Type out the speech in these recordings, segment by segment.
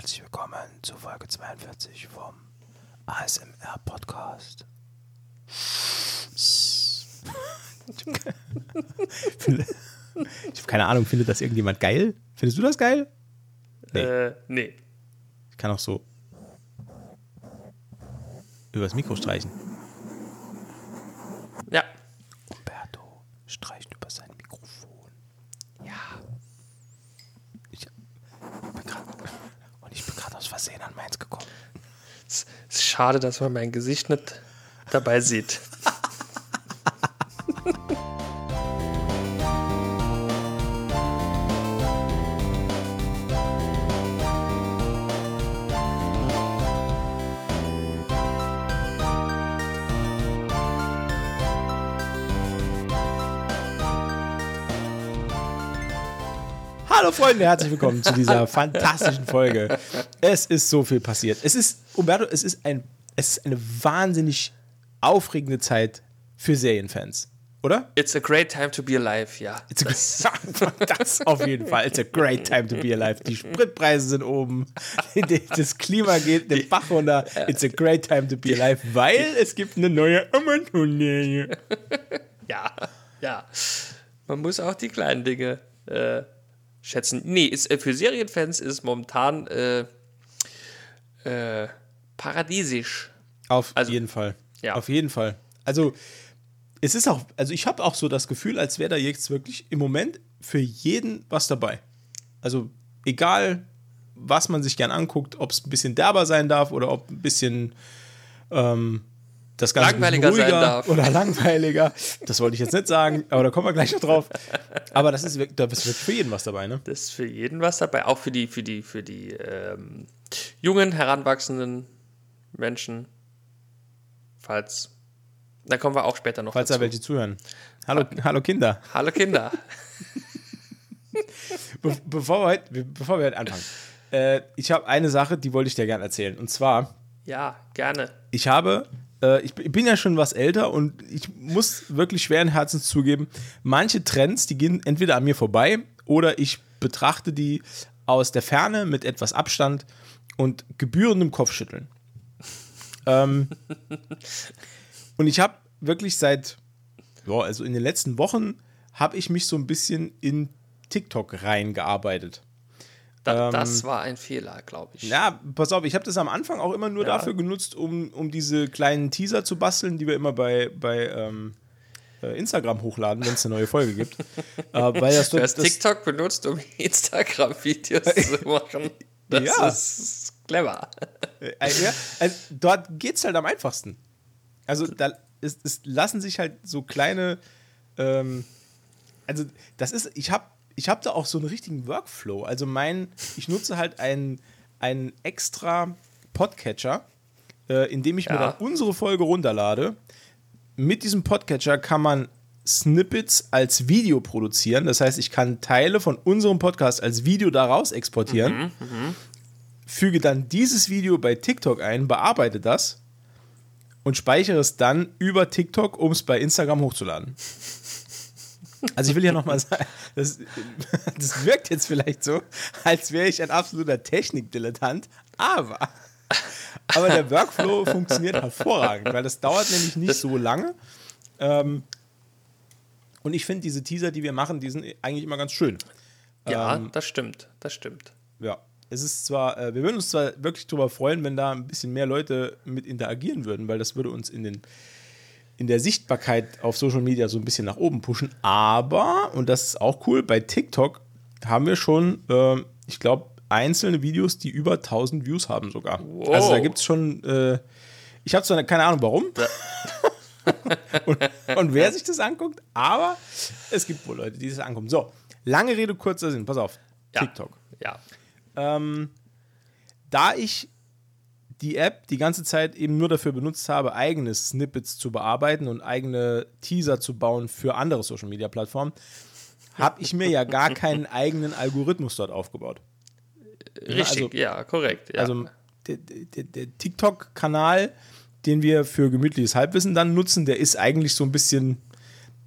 herzlich willkommen zu Folge 42 vom ASMR Podcast. ich habe keine Ahnung, findet das irgendjemand geil? Findest du das geil? Nee. Äh, nee. Ich kann auch so übers Mikro streichen. Ja. Umberto streicht über sein Mikrofon. Ja. Ich bin gerade und ich bin gerade aus Versehen an meins gekommen. Es ist schade, dass man mein Gesicht nicht dabei sieht. Freunde, herzlich willkommen zu dieser fantastischen Folge. Es ist so viel passiert. Es ist, Umberto, es ist, ein, es ist eine wahnsinnig aufregende Zeit für Serienfans, oder? It's a great time to be alive, ja. Das, das auf jeden Fall. It's a great time to be alive. Die Spritpreise sind oben, das Klima geht den Bach runter. It's a great time to be alive, weil es gibt eine neue. Ja, ja. Man muss auch die kleinen Dinge äh, schätzen. Nee, ist, äh, für Serienfans ist es momentan äh, äh, paradiesisch. Auf also, jeden Fall. Ja. Auf jeden Fall. Also, es ist auch, also ich habe auch so das Gefühl, als wäre da jetzt wirklich im Moment für jeden was dabei. Also, egal, was man sich gern anguckt, ob es ein bisschen derber sein darf oder ob ein bisschen ähm, das Ganze langweiliger sein darf. Oder langweiliger. Das wollte ich jetzt nicht sagen, aber da kommen wir gleich noch drauf. Aber das ist, da ist wirklich für jeden was dabei, ne? Das ist für jeden was dabei, auch für die, für die, für die ähm, jungen, heranwachsenden Menschen. Falls. Da kommen wir auch später noch Falls dazu. da welche zuhören. Hallo, hallo Kinder. Hallo Kinder. Be bevor, wir heute, bevor wir heute anfangen. Äh, ich habe eine Sache, die wollte ich dir gerne erzählen. Und zwar. Ja, gerne. Ich habe äh, ich bin ja schon was älter und ich muss wirklich schweren Herzens zugeben, manche Trends, die gehen entweder an mir vorbei oder ich betrachte die aus der Ferne mit etwas Abstand und gebührendem Kopfschütteln. ähm, und ich habe wirklich seit, ja, also in den letzten Wochen, habe ich mich so ein bisschen in TikTok reingearbeitet. Da, ähm, das war ein Fehler, glaube ich. Ja, pass auf, ich habe das am Anfang auch immer nur ja. dafür genutzt, um, um diese kleinen Teaser zu basteln, die wir immer bei, bei ähm, äh, Instagram hochladen, wenn es eine neue Folge gibt. äh, weil das, du hast das, TikTok benutzt, um Instagram-Videos zu machen. Das ja. ist clever. Äh, äh, ja, also dort geht es halt am einfachsten. Also da ist, es lassen sich halt so kleine, ähm, also das ist, ich habe ich habe da auch so einen richtigen Workflow. Also mein, ich nutze halt einen, einen extra Podcatcher, äh, in dem ich ja. mir dann unsere Folge runterlade. Mit diesem Podcatcher kann man Snippets als Video produzieren. Das heißt, ich kann Teile von unserem Podcast als Video daraus exportieren, mhm, mh. füge dann dieses Video bei TikTok ein, bearbeite das und speichere es dann über TikTok, um es bei Instagram hochzuladen. Also ich will ja nochmal sagen, das, das wirkt jetzt vielleicht so, als wäre ich ein absoluter Technikdilettant, aber, aber der Workflow funktioniert hervorragend, weil das dauert nämlich nicht so lange. Ähm, und ich finde, diese Teaser, die wir machen, die sind eigentlich immer ganz schön. Ja, ähm, das stimmt, das stimmt. Ja, es ist zwar, äh, wir würden uns zwar wirklich darüber freuen, wenn da ein bisschen mehr Leute mit interagieren würden, weil das würde uns in den in der Sichtbarkeit auf Social Media so ein bisschen nach oben pushen. Aber, und das ist auch cool, bei TikTok haben wir schon, äh, ich glaube, einzelne Videos, die über 1000 Views haben sogar. Wow. Also da gibt es schon, äh, ich habe zwar keine Ahnung warum. und, und, wer sich das anguckt, aber es gibt wohl Leute, die das angucken. So, lange Rede, kurzer Sinn, pass auf. Ja. TikTok. Ja. Ähm, da ich die App die ganze Zeit eben nur dafür benutzt habe, eigene Snippets zu bearbeiten und eigene Teaser zu bauen für andere Social Media Plattformen, habe ich mir ja gar keinen eigenen Algorithmus dort aufgebaut. Richtig, also, ja, korrekt. Ja. Also der, der, der TikTok-Kanal, den wir für gemütliches Halbwissen dann nutzen, der ist eigentlich so ein bisschen,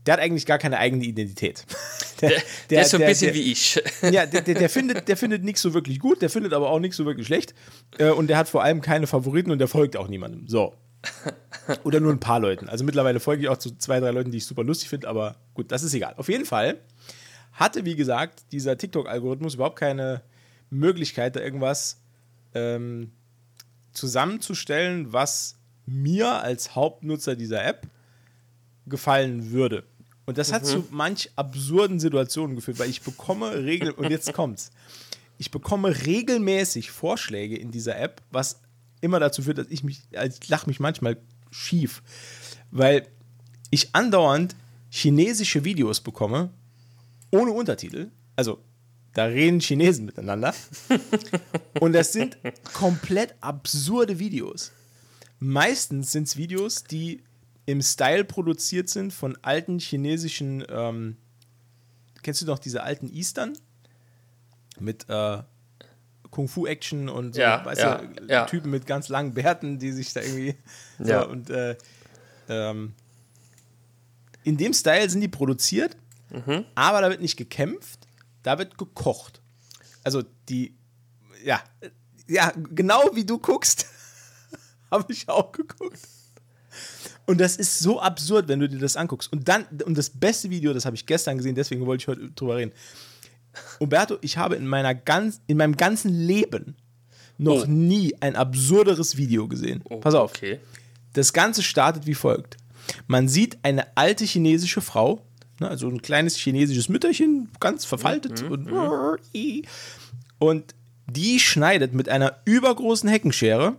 der hat eigentlich gar keine eigene Identität. Der, der, der ist so ein bisschen wie ich. Ja, der, der, der findet, der findet nichts so wirklich gut, der findet aber auch nichts so wirklich schlecht. Äh, und der hat vor allem keine Favoriten und der folgt auch niemandem. So. Oder nur ein paar Leuten. Also mittlerweile folge ich auch zu zwei, drei Leuten, die ich super lustig finde, aber gut, das ist egal. Auf jeden Fall hatte, wie gesagt, dieser TikTok-Algorithmus überhaupt keine Möglichkeit, da irgendwas ähm, zusammenzustellen, was mir als Hauptnutzer dieser App gefallen würde. Und das mhm. hat zu manch absurden Situationen geführt, weil ich bekomme regel und jetzt kommt's. Ich bekomme regelmäßig Vorschläge in dieser App, was immer dazu führt, dass ich mich, also ich lache mich manchmal schief, weil ich andauernd chinesische Videos bekomme, ohne Untertitel. Also, da reden Chinesen miteinander. und das sind komplett absurde Videos. Meistens sind es Videos, die im Style produziert sind von alten chinesischen, ähm, kennst du noch diese alten Eastern? Mit äh, Kung-Fu-Action und so, ja, weißt ja, du, ja. Typen mit ganz langen Bärten, die sich da irgendwie. So, Ja. und äh, ähm, in dem Style sind die produziert, Mhm. aber da wird nicht gekämpft, da wird gekocht. Also die, ja, ja, genau wie du guckst, habe ich auch geguckt. Und das ist so absurd, wenn du dir das anguckst. Und dann, und das beste Video, das habe ich gestern gesehen, deswegen wollte ich heute drüber reden. Umberto, ich habe in, meiner ganz, in meinem ganzen Leben noch Oh. nie ein absurderes Video gesehen. Pass auf. Okay. Das Ganze startet wie folgt. Man sieht eine alte chinesische Frau, ne, also ein kleines chinesisches Mütterchen, ganz verfaltet und, und die schneidet mit einer übergroßen Heckenschere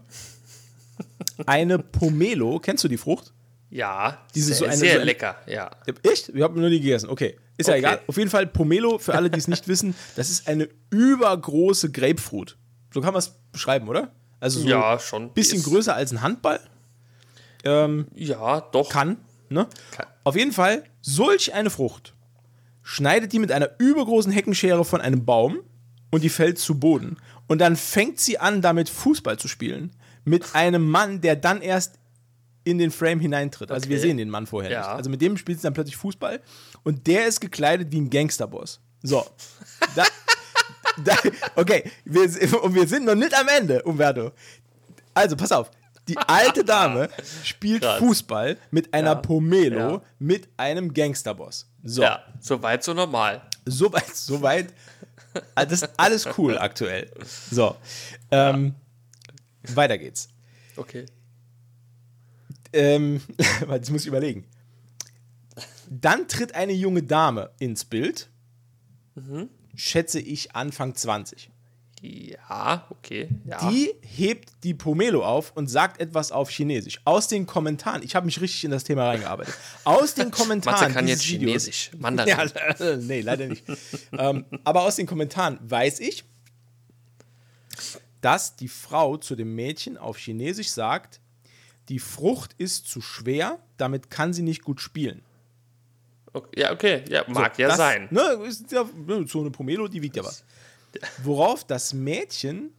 eine Pomelo, kennst du die Frucht? Ja, Diese sehr, so eine- sehr so eine- lecker, ja. Echt? Wir haben noch nie gegessen. Okay. Ist ja Okay. egal. Auf jeden Fall Pomelo, für alle, die es nicht wissen, das ist eine übergroße Grapefruit. So kann man es beschreiben, oder? Also so Ja, schon. bisschen Ist- größer als ein Handball. Ähm, Ja, doch. kann. Ne? Kann. Auf jeden Fall, solch eine Frucht schneidet die mit einer übergroßen Heckenschere von einem Baum und die fällt zu Boden. Und dann fängt sie an, damit Fußball zu spielen. Mit einem Mann, der dann erst in den Frame hineintritt. Also wir Okay. sehen den Mann vorher Ja. nicht. Also mit dem spielt sie dann plötzlich Fußball und der ist gekleidet wie ein Gangsterboss. So. Da, da, okay, wir, und wir sind noch nicht am Ende, Umberto. Also, pass auf. Die alte Dame spielt Krass. Fußball mit einer Ja. Pomelo Ja. mit einem Gangsterboss. So, Ja, so weit, so normal. soweit, soweit. Das ist alles cool aktuell. So, ähm, weiter geht's. Okay. Ähm, jetzt muss ich überlegen. Dann tritt eine junge Dame ins Bild. Schätze ich Anfang 20. Ja, okay. Ja. Die hebt die Pomelo auf und sagt etwas auf Chinesisch. Aus den Kommentaren, ich habe mich richtig in das Thema reingearbeitet. Aus den Kommentaren. Matze kann jetzt Videos- Chinesisch. Mandarin. Ja, nee, leider nicht. ähm, aber aus den Kommentaren weiß ich, dass die Frau zu dem Mädchen auf Chinesisch sagt, die Frucht ist zu schwer, damit kann sie nicht gut spielen. Okay, ja, okay. Ja, mag ja das, sein. Ne, ist ja, ne, so eine Pomelo, die wiegt ja was. Worauf das Mädchen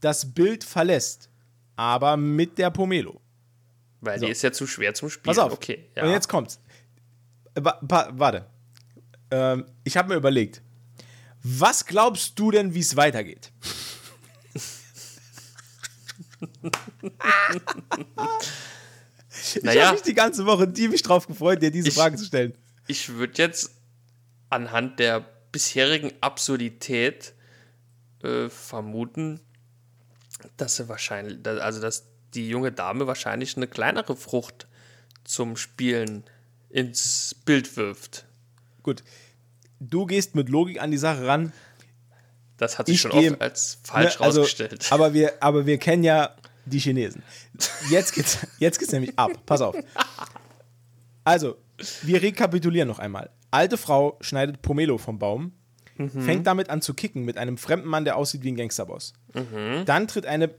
das Bild verlässt, aber mit der Pomelo. Weil So. die ist ja zu schwer zum Spielen. Pass auf. Okay, ja. Und jetzt kommt's. Warte. Ähm, ich habe mir überlegt, was glaubst du denn, wie es weitergeht? Ich Naja. habe mich die ganze Woche tief drauf gefreut, dir diese Ich- Frage zu stellen. ich würde jetzt anhand der bisherigen Absurdität äh, vermuten, dass sie wahrscheinlich, also dass die junge Dame wahrscheinlich eine kleinere Frucht zum Spielen ins Bild wirft. Gut. Du gehst mit Logik an die Sache ran. Das hat sich Ich schon gehe- oft als falsch Ne, also, rausgestellt. Aber wir, aber wir kennen ja die Chinesen. Jetzt geht's, jetzt geht's nämlich ab. Pass auf. Also, wir rekapitulieren noch einmal. Alte Frau schneidet Pomelo vom Baum, fängt damit an zu kicken mit einem fremden Mann, der aussieht wie ein Gangsterboss. Dann tritt eine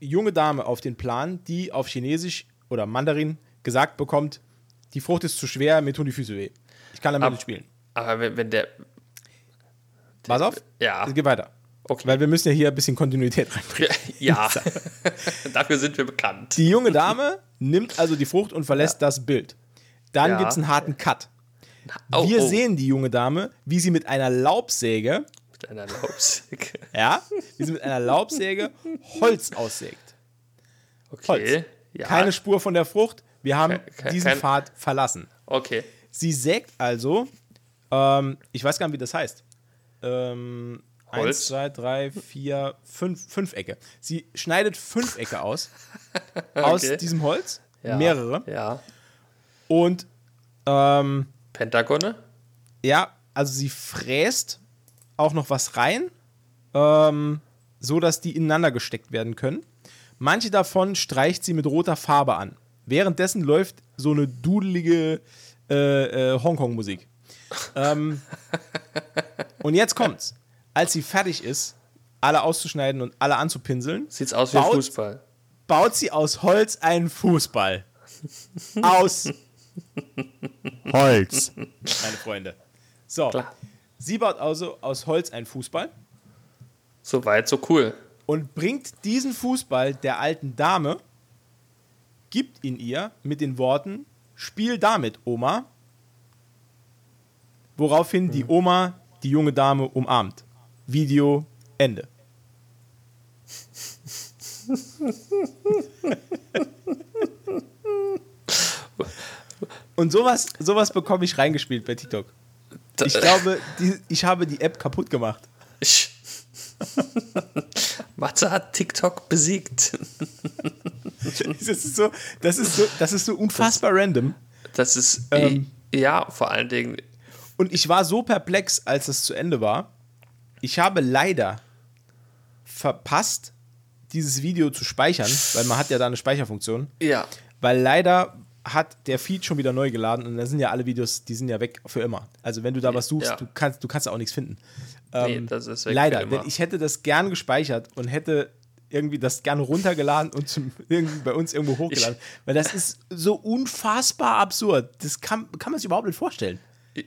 junge Dame auf den Plan, die auf Chinesisch oder Mandarin gesagt bekommt, die Frucht ist zu schwer, mir tun die Füße weh. Ich kann damit Ab- nicht spielen. Aber wenn der. Pass auf, Ja. es geht weiter. Okay. Weil wir müssen ja hier ein bisschen Kontinuität reinbringen. Ja, dafür sind wir bekannt. Die junge Dame nimmt also die Frucht und verlässt das Bild. Dann Ja. gibt es einen harten Cut. Oh, Wir oh. sehen die junge Dame, wie sie mit einer Laubsäge, Mit einer Laubsäge. ja, wie sie mit einer Laubsäge Holz aussägt. Okay. Ja. Keine Spur von der Frucht. Wir haben Ke- ke- diesen kein- Pfad verlassen. Okay. Sie sägt also, ähm, ich weiß gar nicht, wie das heißt. Ähm, Holz? eins, zwei, drei, vier, fünf, fünf Ecke. Sie schneidet fünf Ecke aus. Aus Okay. diesem Holz. Ja. Mehrere. Ja. Und ähm, Pentagone? ja, also sie fräst auch noch was rein, ähm, so dass die ineinander gesteckt werden können. Manche davon streicht sie mit roter Farbe an. Währenddessen läuft so eine dudelige äh, äh, Hongkong-Musik. Ähm, und jetzt kommt's. Als sie fertig ist, alle auszuschneiden und alle anzupinseln, Sieht's aus wie Baut- Fußball. baut sie aus Holz einen Fußball. Aus Holz, meine Freunde. So, Klar. sie baut also aus Holz einen Fußball So weit, so cool. und bringt diesen Fußball der alten Dame, gibt ihn ihr mit den Worten: Spiel damit, Oma. Woraufhin die Oma die junge Dame umarmt. Video Ende. Und sowas, sowas bekomme ich reingespielt bei TikTok. Ich glaube, die, ich habe die App kaputt gemacht. Matze hat TikTok besiegt. Das ist so, das ist so, das ist so unfassbar random. Das ist, Ähm. ja, vor allen Dingen, Und ich war so perplex, als es zu Ende war. Ich habe leider verpasst, dieses Video zu speichern, weil man hat ja da eine Speicherfunktion. ja, Weil leider hat der Feed schon wieder neu geladen und da sind ja alle Videos, die sind ja weg für immer. Also wenn du da was suchst, Ja. du kannst, du kannst auch nichts finden. nee, Ähm, das ist weg leider, denn ich hätte das gern gespeichert und hätte irgendwie das gerne runtergeladen und zum, bei uns irgendwo hochgeladen. weil das ist so unfassbar absurd. Das kann, kann man sich überhaupt nicht vorstellen.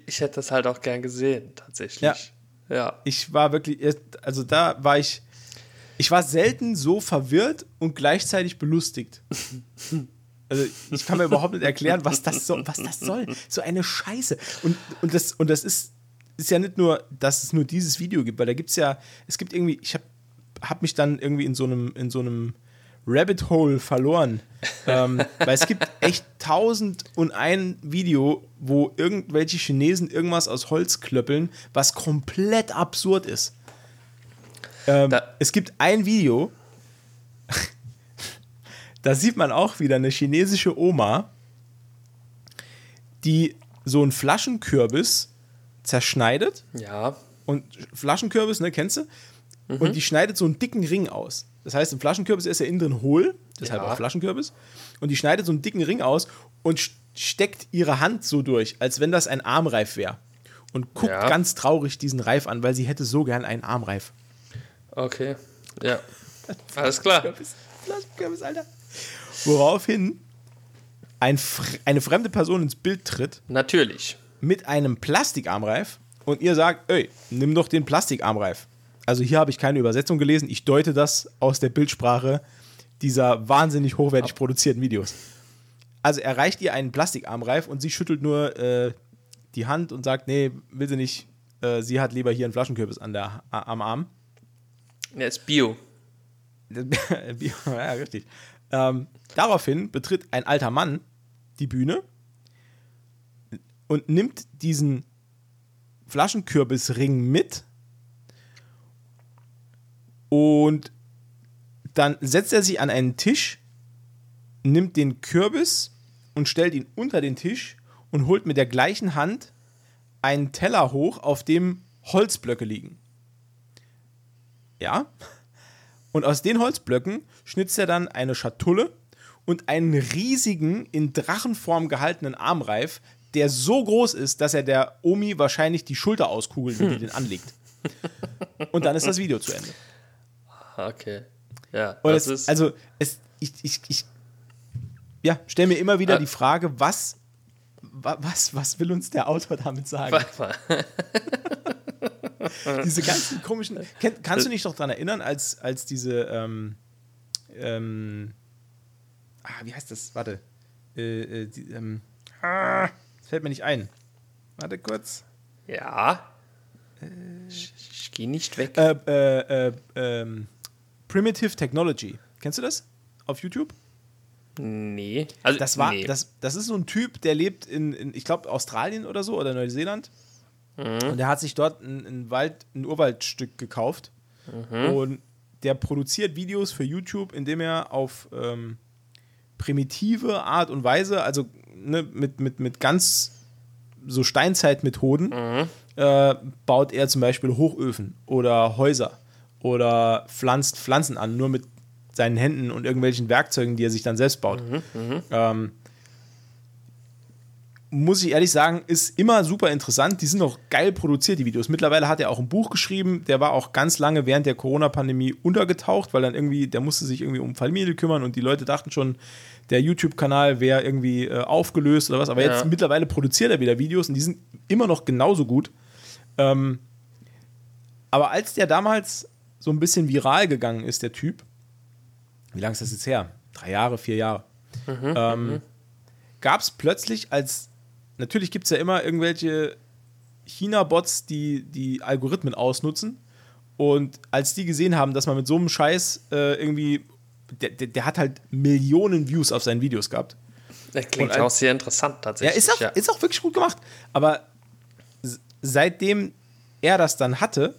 Ich, hätte das halt auch gern gesehen, tatsächlich. Ja. Ja. Ich war wirklich, also da war ich, ich war selten so verwirrt und gleichzeitig belustigt. Also ich kann mir überhaupt nicht erklären, was das, so, was das soll. So eine Scheiße. Und, und, das, und das ist, ist ja nicht nur, dass es nur dieses Video gibt, weil da gibt es ja, es gibt irgendwie, ich habe hab mich dann irgendwie in so einem, in so einem Rabbit Hole verloren. ähm, weil es gibt echt tausend und ein Video, wo irgendwelche Chinesen irgendwas aus Holz klöppeln, was komplett absurd ist. Ähm, es gibt ein Video, da sieht man auch wieder eine chinesische Oma, die so einen Flaschenkürbis zerschneidet Ja. und Flaschenkürbis, ne, kennst du? Und die schneidet so einen dicken Ring aus. Das heißt, ein Flaschenkürbis ist ja innen drin hohl, deshalb Ja. auch Flaschenkürbis. Und die schneidet so einen dicken Ring aus und st- steckt ihre Hand so durch, als wenn das ein Armreif wäre. Und guckt Ja. ganz traurig diesen Reif an, weil sie hätte so gern einen Armreif. Okay. Ja. Alles klar. Flaschenkürbis, Flaschenkürbis, Alter. Woraufhin ein, eine fremde Person ins Bild tritt Natürlich. mit einem Plastikarmreif und ihr sagt, ey, nimm doch den Plastikarmreif. Also hier habe ich keine Übersetzung gelesen, ich deute das aus der Bildsprache dieser wahnsinnig hochwertig produzierten Videos. Also er reicht ihr einen Plastikarmreif und sie schüttelt nur äh, die Hand und sagt, nee, will sie nicht, äh, sie hat lieber hier einen Flaschenkürbis an der, am Arm. Er ist Bio. ja, richtig. Ähm, daraufhin betritt ein alter Mann die Bühne und nimmt diesen Flaschenkürbisring mit und dann setzt er sich an einen Tisch, nimmt den Kürbis und stellt ihn unter den Tisch und holt mit der gleichen Hand einen Teller hoch, auf dem Holzblöcke liegen. Ja? Und aus den Holzblöcken schnitzt er dann eine Schatulle und einen riesigen, in Drachenform gehaltenen Armreif, der so groß ist, dass er der Omi wahrscheinlich die Schulter auskugelt, wenn die den anlegt. Und dann ist das Video zu Ende. Okay. Ja, Und das es, ist. also, es, ich, ich, ich ja, stelle mir immer wieder Ah. die Frage, was, wa- was, was will uns der Autor damit sagen? diese ganzen komischen. Kannst du dich doch daran erinnern, als, als diese. Ähm, ähm, ah, wie heißt das? Warte. Äh, äh, die, ähm, ah, fällt mir nicht ein. Warte kurz. Ja. Ich, ich gehe nicht weg. Äh, äh, äh, ähm, Primitive Technology. Kennst du das? Auf YouTube? nee. Also, Das war, nee. das, das ist so ein Typ, der lebt in, in ich glaube, Australien oder so oder Neuseeland. Und der hat sich dort ein, ein Wald, ein Urwaldstück gekauft. Und der produziert Videos für YouTube, indem er auf ähm, primitive Art und Weise, also ne, mit, mit, mit ganz so Steinzeitmethoden, äh, baut er zum Beispiel Hochöfen oder Häuser oder pflanzt Pflanzen an, nur mit seinen Händen und irgendwelchen Werkzeugen, die er sich dann selbst baut. Ähm, muss ich ehrlich sagen, ist immer super interessant. Die sind auch geil produziert, die Videos. Mittlerweile hat er auch ein Buch geschrieben. Der war auch ganz lange während der Corona-Pandemie untergetaucht, weil dann irgendwie, der musste sich irgendwie um Familie kümmern und die Leute dachten schon, der YouTube-Kanal wäre irgendwie äh, aufgelöst oder was. Aber Ja. jetzt mittlerweile produziert er wieder Videos und die sind immer noch genauso gut. Ähm, aber als der damals so ein bisschen viral gegangen ist, der Typ, wie lange ist das jetzt her? Drei Jahre, vier Jahre. ähm, Gab es plötzlich als, natürlich gibt es ja immer irgendwelche China-Bots, die die Algorithmen ausnutzen. Und als die gesehen haben, dass man mit so einem Scheiß äh, irgendwie, der, der, der hat halt Millionen Views auf seinen Videos gehabt. das klingt ein- auch sehr interessant Ja, tatsächlich. ist auch, ist auch wirklich gut gemacht. Aber seitdem er das dann hatte,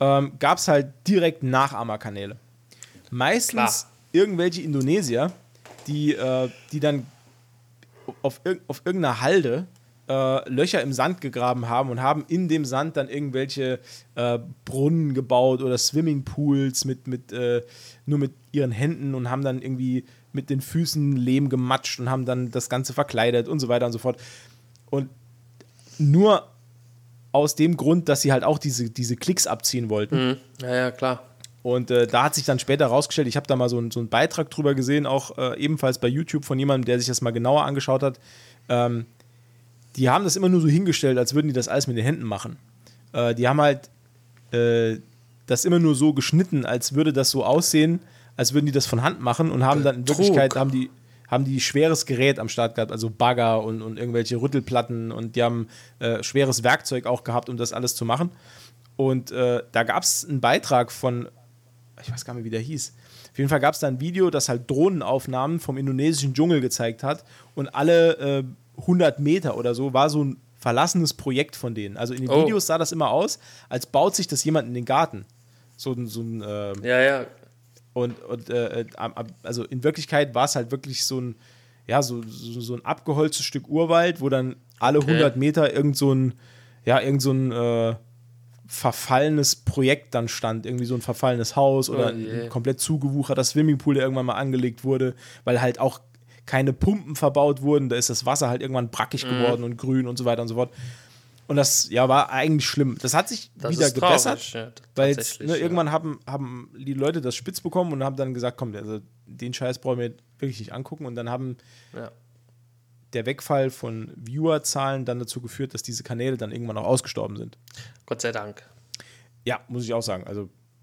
ähm, gab es halt direkt Nachahmerkanäle. Meistens Klar. irgendwelche Indonesier, die, äh, die dann auf, irg auf irgendeiner Halde äh, Löcher im Sand gegraben haben und haben in dem Sand dann irgendwelche äh, Brunnen gebaut oder Swimmingpools mit, mit äh, nur mit ihren Händen und haben dann irgendwie mit den Füßen Lehm gematscht und haben dann das Ganze verkleidet und so weiter und so fort. Und nur aus dem Grund, dass sie halt auch diese, diese Klicks abziehen wollten. Mhm. Ja, ja, klar. Und äh, da hat sich dann später rausgestellt, ich habe da mal so, einen- so einen Beitrag drüber gesehen, auch äh, ebenfalls bei YouTube von jemandem, der sich das mal genauer angeschaut hat. Ähm, die haben das immer nur so hingestellt, als würden die das alles mit den Händen machen. Äh, die haben halt äh, das immer nur so geschnitten, als würde das so aussehen, als würden die das von Hand machen und haben dann in. Wirklichkeit haben die haben die schweres Gerät am Start gehabt, also Bagger und, und irgendwelche Rüttelplatten und die haben äh, schweres Werkzeug auch gehabt, um das alles zu machen. Und äh, da gab es einen Beitrag von, ich weiß gar nicht mehr, wie der hieß. Auf jeden Fall gab es da ein Video, das halt Drohnenaufnahmen vom indonesischen Dschungel gezeigt hat und alle äh, 100 Meter oder so war so ein verlassenes Projekt von denen. Also in den Oh. Videos sah das immer aus, als baut sich das jemand in den Garten. So, ein- so ein, äh, Ja, ja. Und, und äh, am- also in Wirklichkeit war es halt wirklich so ein, ja, so, so, so ein abgeholztes Stück Urwald, wo dann alle 100 Meter irgend so ein, ja, irgend so ein äh, verfallenes Projekt dann stand. Irgendwie so ein verfallenes Haus oder Oh ein komplett zugewucherter Swimmingpool, der irgendwann mal angelegt wurde, weil halt auch keine Pumpen verbaut wurden. Da ist das Wasser halt irgendwann brackig Mhm. geworden und grün und so weiter und so fort. Und das, ja, war eigentlich schlimm. Das hat sich Das wieder gebessert. traurig, ja, Weil jetzt, ne, ja. irgendwann haben, haben die Leute das spitz bekommen und haben dann gesagt, komm, also den Scheiß brauchen wir wirklich nicht angucken. Und dann haben Ja. der Wegfall von Viewerzahlen dann dazu geführt, dass diese Kanäle dann irgendwann auch ausgestorben sind. Gott sei Dank. Ja, muss ich auch sagen. Also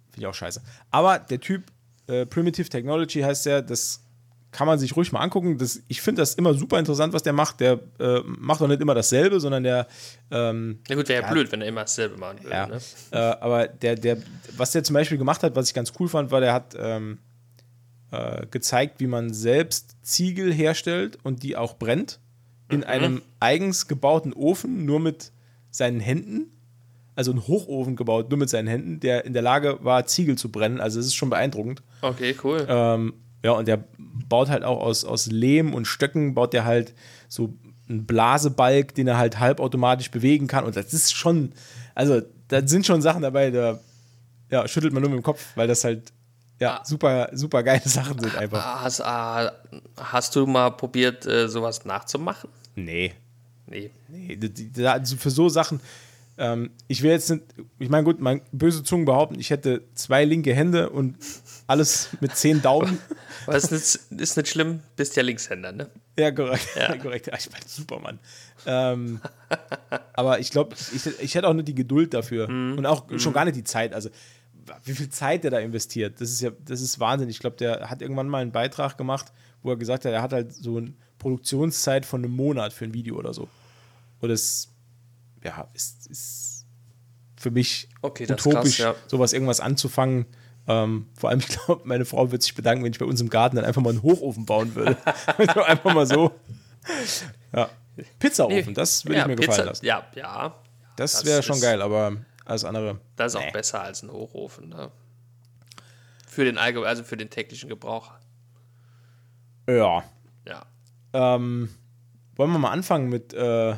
finde ich auch scheiße. Aber der Typ, äh, Primitive Technology heißt der, das kann man sich ruhig mal angucken. Das, ich finde das immer super interessant, was der macht. Der äh, macht auch nicht immer dasselbe, sondern der ähm, Na gut, wäre ja Ja. blöd, wenn er immer dasselbe machen würde. Ja. Ne? Äh, aber der, der, was der zum Beispiel gemacht hat, was ich ganz cool fand, war, der hat ähm, äh, gezeigt, wie man selbst Ziegel herstellt und die auch brennt. In einem eigens gebauten Ofen, nur mit seinen Händen. Also ein Hochofen gebaut, nur mit seinen Händen, der in der Lage war, Ziegel zu brennen. Also es ist schon beeindruckend. Okay, cool. Ähm, ja, und der baut halt auch aus, aus Lehm und Stöcken, baut der halt so einen Blasebalg, den er halt halbautomatisch bewegen kann. Und das ist schon, also da sind schon Sachen dabei, da ja, schüttelt man nur mit dem Kopf, weil das halt ja, super, super geile Sachen sind einfach. Hast, ah, hast du mal probiert, äh, sowas nachzumachen? Nee. Nee. Nee, für so Sachen, ähm, ich will jetzt nicht, ich meine, gut, man, böse Zungen behaupten, ich hätte zwei linke Hände und alles mit zehn Daumen. Aber ist nicht, ist nicht schlimm, bist ja Linkshänder, ne? Ja, korrekt. Ja. korrekt. Ich bin Supermann. Ähm, aber ich glaube, ich, ich hätte auch nicht die Geduld dafür Mhm. und auch schon gar nicht die Zeit. Also, wie viel Zeit der da investiert, das ist ja, das ist Wahnsinn. Ich glaube, der hat irgendwann mal einen Beitrag gemacht, wo er gesagt hat, er hat halt so eine Produktionszeit von einem Monat für ein Video oder so. Und das, ja, ist, ist für mich Okay, utopisch, krass, ja. sowas irgendwas anzufangen. Ähm, vor allem, ich glaube, meine Frau wird sich bedanken, wenn ich bei uns im Garten dann einfach mal einen Hochofen bauen würde. Also einfach mal so. Ja. Pizzaofen, das würde ja, ich mir Pizza, gefallen lassen. Ja, ja. Das, das wäre schon geil, aber alles andere. Das ist auch Nee. besser als ein Hochofen. Ne? Für den allgemeinen, also für den täglichen Gebrauch. Ja. Ja. Ähm, wollen wir mal anfangen mit. Äh,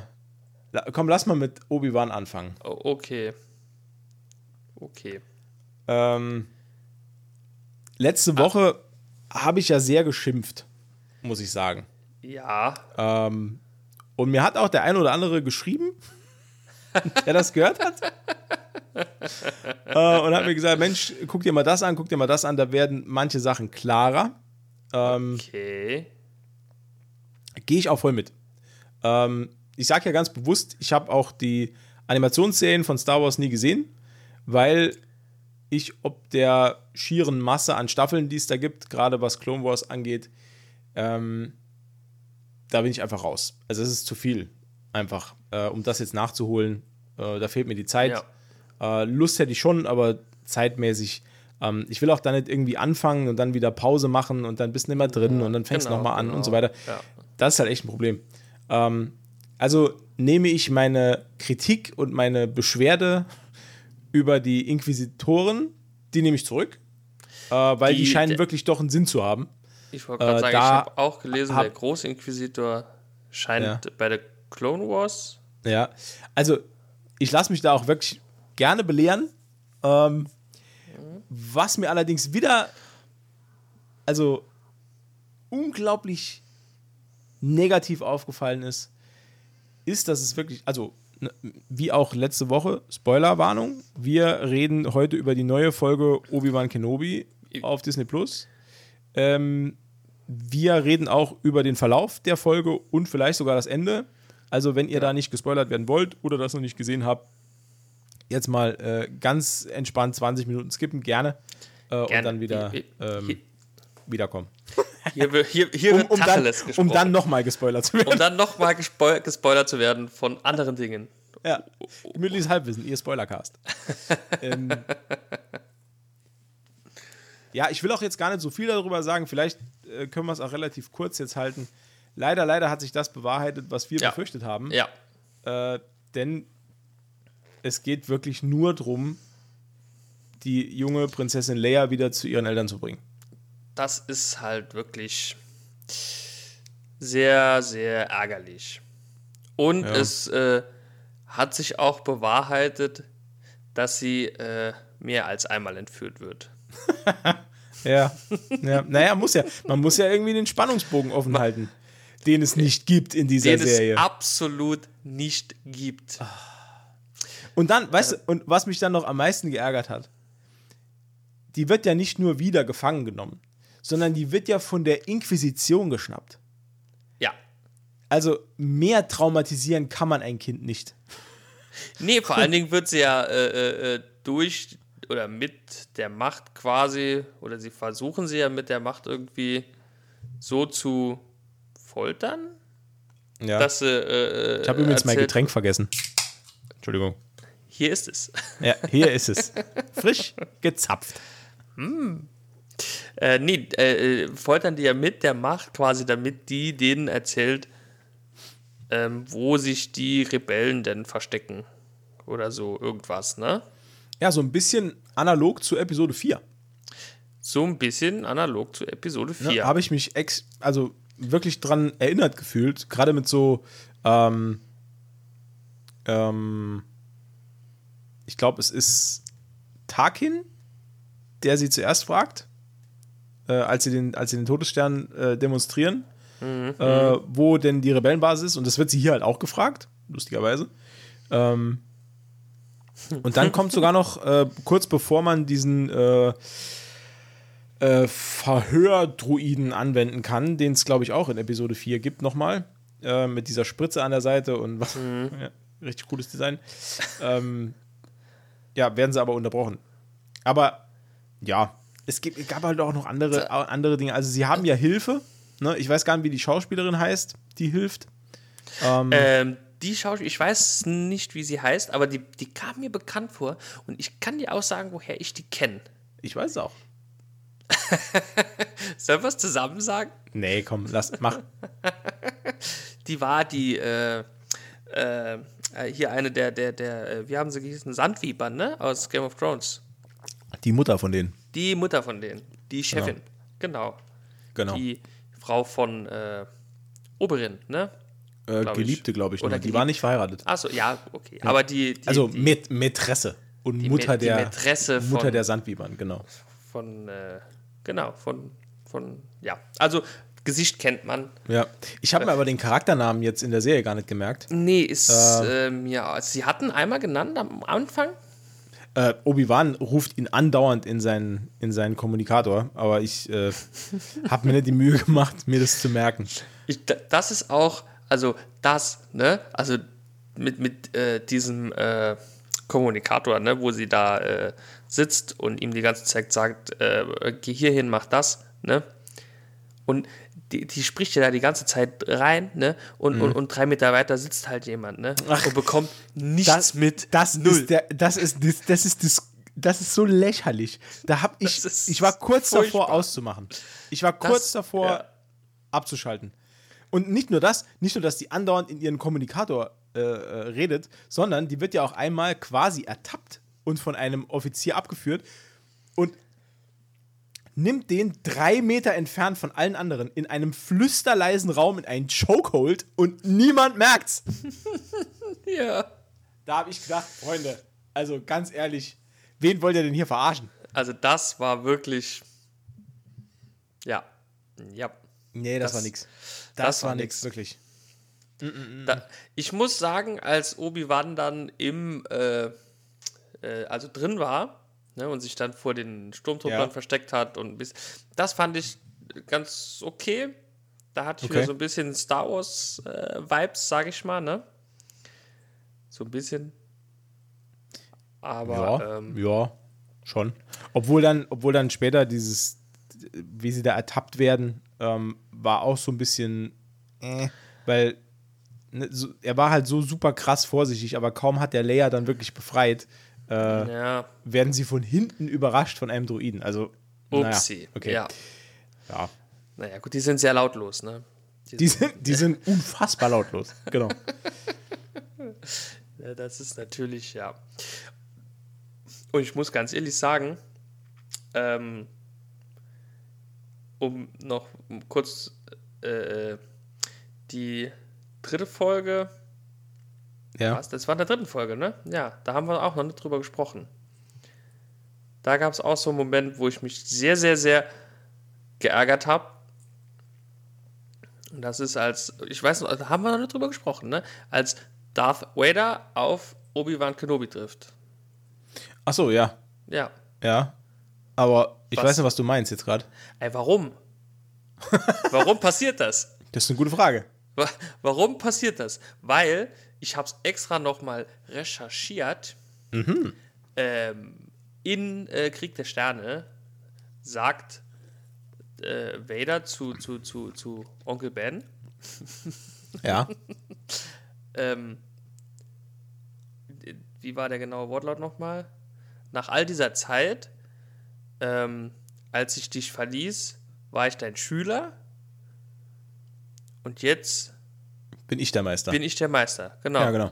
komm, lass mal mit Obi-Wan anfangen. Oh, okay. Okay. Ähm, letzte Woche habe ich ja sehr geschimpft, muss ich sagen. Ja. Ähm, und mir hat auch der eine oder andere geschrieben, der das gehört hat. äh, und hat mir gesagt: Mensch, guck dir mal das an, guck dir mal das an, da werden manche Sachen klarer. Ähm, Okay. Gehe ich auch voll mit. Ähm, ich sage ja ganz bewusst, ich habe auch die Animationsserien von Star Wars nie gesehen, weil ich ob der schieren Masse an Staffeln, die es da gibt, gerade was Clone Wars angeht, ähm, da bin ich einfach raus. Also es ist zu viel, einfach, äh, um das jetzt nachzuholen. Äh, da fehlt mir die Zeit. Äh, Lust hätte ich schon, aber zeitmäßig. Ähm, ich will auch da nicht irgendwie anfangen und dann wieder Pause machen und dann bist du nicht mehr drin und dann fängst du genau, nochmal an genau. und so weiter. Ja. Das ist halt echt ein Problem. Ähm, also nehme ich meine Kritik und meine Beschwerde über die Inquisitoren, die nehme ich zurück, äh, weil die, Die- scheinen wirklich doch einen Sinn zu haben. Ich wollte gerade Äh, sagen, ich habe auch gelesen, hab- der Großinquisitor scheint Ja. bei der Clone Wars. Ja, also ich lasse mich da auch wirklich gerne belehren. Ähm, was mir allerdings wieder, also unglaublich negativ aufgefallen ist, ist, dass es wirklich, also ne, wie auch letzte Woche, Spoilerwarnung, wir reden heute über die neue Folge Obi-Wan Kenobi auf Disney Plus. Ähm, wir reden auch über den Verlauf der Folge und vielleicht sogar das Ende. Also, wenn ihr da nicht gespoilert werden wollt oder das noch nicht gesehen habt, jetzt mal äh, ganz entspannt 20 Minuten skippen, gerne. Äh, Und Gerne. dann wieder ähm, wiederkommen. Hier, wird- hier, hier Um, wird um, dann, Tacheles gesprochen. um dann nochmal gespoilert zu werden. um dann nochmal gespoil gespoilert zu werden von anderen Dingen. Ja, gemütliches Halbwissen, ihr Spoilercast. ähm, ja, ich will auch jetzt gar nicht so viel darüber sagen. Vielleicht äh, können wir es auch relativ kurz jetzt halten. Leider, leider hat sich das bewahrheitet, was wir Ja. befürchtet haben. Ja. Äh, denn es geht wirklich nur darum, die junge Prinzessin Leia wieder zu ihren Eltern zu bringen. Das ist halt wirklich sehr, sehr ärgerlich. Und Ja. es äh, hat sich auch bewahrheitet, dass sie äh, mehr als einmal entführt wird. Ja. ja. Naja, muss ja. Man muss ja irgendwie den Spannungsbogen offen halten, den es nicht gibt in dieser Den Serie. es absolut nicht gibt. Und dann, weißt du, und was mich dann noch am meisten geärgert hat, die wird ja nicht nur wieder gefangen genommen, sondern die wird ja von der Inquisition geschnappt. Ja. Also mehr traumatisieren kann man ein Kind nicht. Nee, vor allen Dingen wird sie ja äh, äh, äh, durch oder mit der Macht quasi, oder sie versuchen sie ja mit der Macht irgendwie so zu foltern, Ja. dass sie. Äh, ich habe übrigens mein Getränk vergessen. Entschuldigung. Hier ist es. Ja, hier ist es. Frisch gezapft. Äh, nee, äh, äh, foltern die ja mit der Macht quasi, damit die denen erzählt, ähm, wo sich die Rebellen denn verstecken. Oder so irgendwas, ne? Ja, so ein bisschen analog zu Episode 4. So ein bisschen analog zu Episode 4. Ne, Habe ich mich ex also wirklich dran erinnert gefühlt, gerade mit so, ähm, ähm, ich glaube, es ist Tarkin, der sie zuerst fragt, äh, als, sie den, als sie den Todesstern äh, demonstrieren, äh, wo denn die Rebellenbasis ist. Und das wird sie hier halt auch gefragt, lustigerweise. Ähm, und dann kommt sogar noch, äh, kurz bevor man diesen äh, äh, Verhördruiden anwenden kann, den es, glaube ich, auch in Episode 4 gibt, nochmal. Mit dieser Spritze an der Seite und was. Ja, richtig cooles Design. ähm, ja, werden sie aber unterbrochen. Aber ja, es gibt, gab halt auch noch andere, andere Dinge. Also, sie haben ja Hilfe. Ne? Ich weiß gar nicht, wie die Schauspielerin heißt, die hilft. Ähm, die Schauspielerin, ich weiß nicht, wie sie heißt, aber die, die kam mir bekannt vor und ich kann dir auch sagen, woher ich die kenne. Ich weiß es auch. Sollen wir es zusammen sagen? Nee, komm, lass, mach. Die war die, äh, äh, hier eine der, der, der, äh, wie haben sie gehießen? Sandvipern, ne? Aus Game of Thrones. Die Mutter von denen. Die Mutter von denen. Die Chefin. Genau. Genau. Die Frau von äh, Oberin, ne? äh, glaub. Geliebte, glaube ich. Oder Nur. Die war nicht verheiratet. Achso, ja, okay. Aber die, die, also die Met Mätresse und Mutter der Mätresse Mutter von- der Sandbibern, genau. von, äh, genau, von, von, ja. Also, Gesicht kennt man. Ja. Ich habe mir aber den Charakternamen jetzt in der Serie gar nicht gemerkt. Nee, ist äh, mir, also sie hatten einmal genannt am Anfang. Äh, Obi-Wan ruft ihn andauernd in seinen, in seinen Kommunikator, aber ich äh, habe mir nicht die Mühe gemacht, mir das zu merken. Ich, da- das ist auch, also das, ne, also mit, mit äh, diesem äh, Kommunikator, ne, wo sie da äh, sitzt und ihm die ganze Zeit sagt, äh, geh hierhin, mach das, ne? Und die, die spricht ja da die ganze Zeit rein, ne? Und, und, und drei Meter weiter sitzt halt jemand, ne? Mhm. Ach, und bekommt nichts Das, mit. das Null. ist der, das ist das, das ist das, das ist so lächerlich. Da hab ich, Das ich war kurz davor furchtbar. auszumachen. Ich war kurz davor ja. abzuschalten. Und nicht nur das, nicht nur, dass die andauernd in ihren Kommunikator äh, äh, redet, sondern die wird ja auch einmal quasi ertappt und von einem Offizier abgeführt und nimmt den drei Meter entfernt von allen anderen in einem flüsterleisen Raum in einen Chokehold und niemand merkt's. ja. Da habe ich gedacht, Freunde, also ganz ehrlich, wen wollt ihr denn hier verarschen? Also das war wirklich, ja, ja. Nee, das, Das- war nix. das war nix, nix. wirklich. Da, ich muss sagen, als Obi-Wan dann im, äh, äh, also drin war ne, und sich dann vor den Sturmtrupplern Ja. versteckt hat und bis, das fand ich ganz okay. Da hatte ich Okay. wieder so ein bisschen Star Wars äh, Vibes, sage ich mal, ne? So ein bisschen. Aber Ja, ähm, ja, schon. Obwohl dann, obwohl dann später dieses, wie sie da ertappt werden, ähm, war auch so ein bisschen, äh, weil ne, so, er war halt so super krass vorsichtig, aber kaum hat der Leia dann wirklich befreit, äh, ja, werden sie von hinten überrascht von einem Druiden. Also, upsi. naja, okay. Ja. Ja. Naja, gut, die sind sehr lautlos, ne? Die sind, die sind unfassbar lautlos. Genau. Ja, das ist natürlich, ja. Und ich muss ganz ehrlich sagen, ähm, um noch kurz äh, die dritte Folge, Ja. was? Das war in der dritten Folge, ne? Ja, da haben wir auch noch nicht drüber gesprochen. Da gab es auch so einen Moment, wo ich mich sehr, sehr, sehr geärgert habe. Und das ist als, ich weiß noch, da haben wir noch nicht drüber gesprochen, ne? Als Darth Vader auf Obi-Wan Kenobi trifft. Ach so, ja. Ja. Ja. Aber ich Was? weiß nicht, was du meinst jetzt gerade. Ey, warum? warum passiert das? Das ist eine gute Frage. Wa- Warum passiert das? Weil ich habe es extra nochmal recherchiert. Ähm, in äh, Krieg der Sterne sagt äh, Vader zu, zu, zu, zu Onkel Ben, Ja. ähm, wie war der genaue Wortlaut nochmal? Nach all dieser Zeit, ähm, als ich dich verließ, war ich dein Schüler und jetzt Bin ich der Meister. bin ich der Meister. Genau. ja, genau.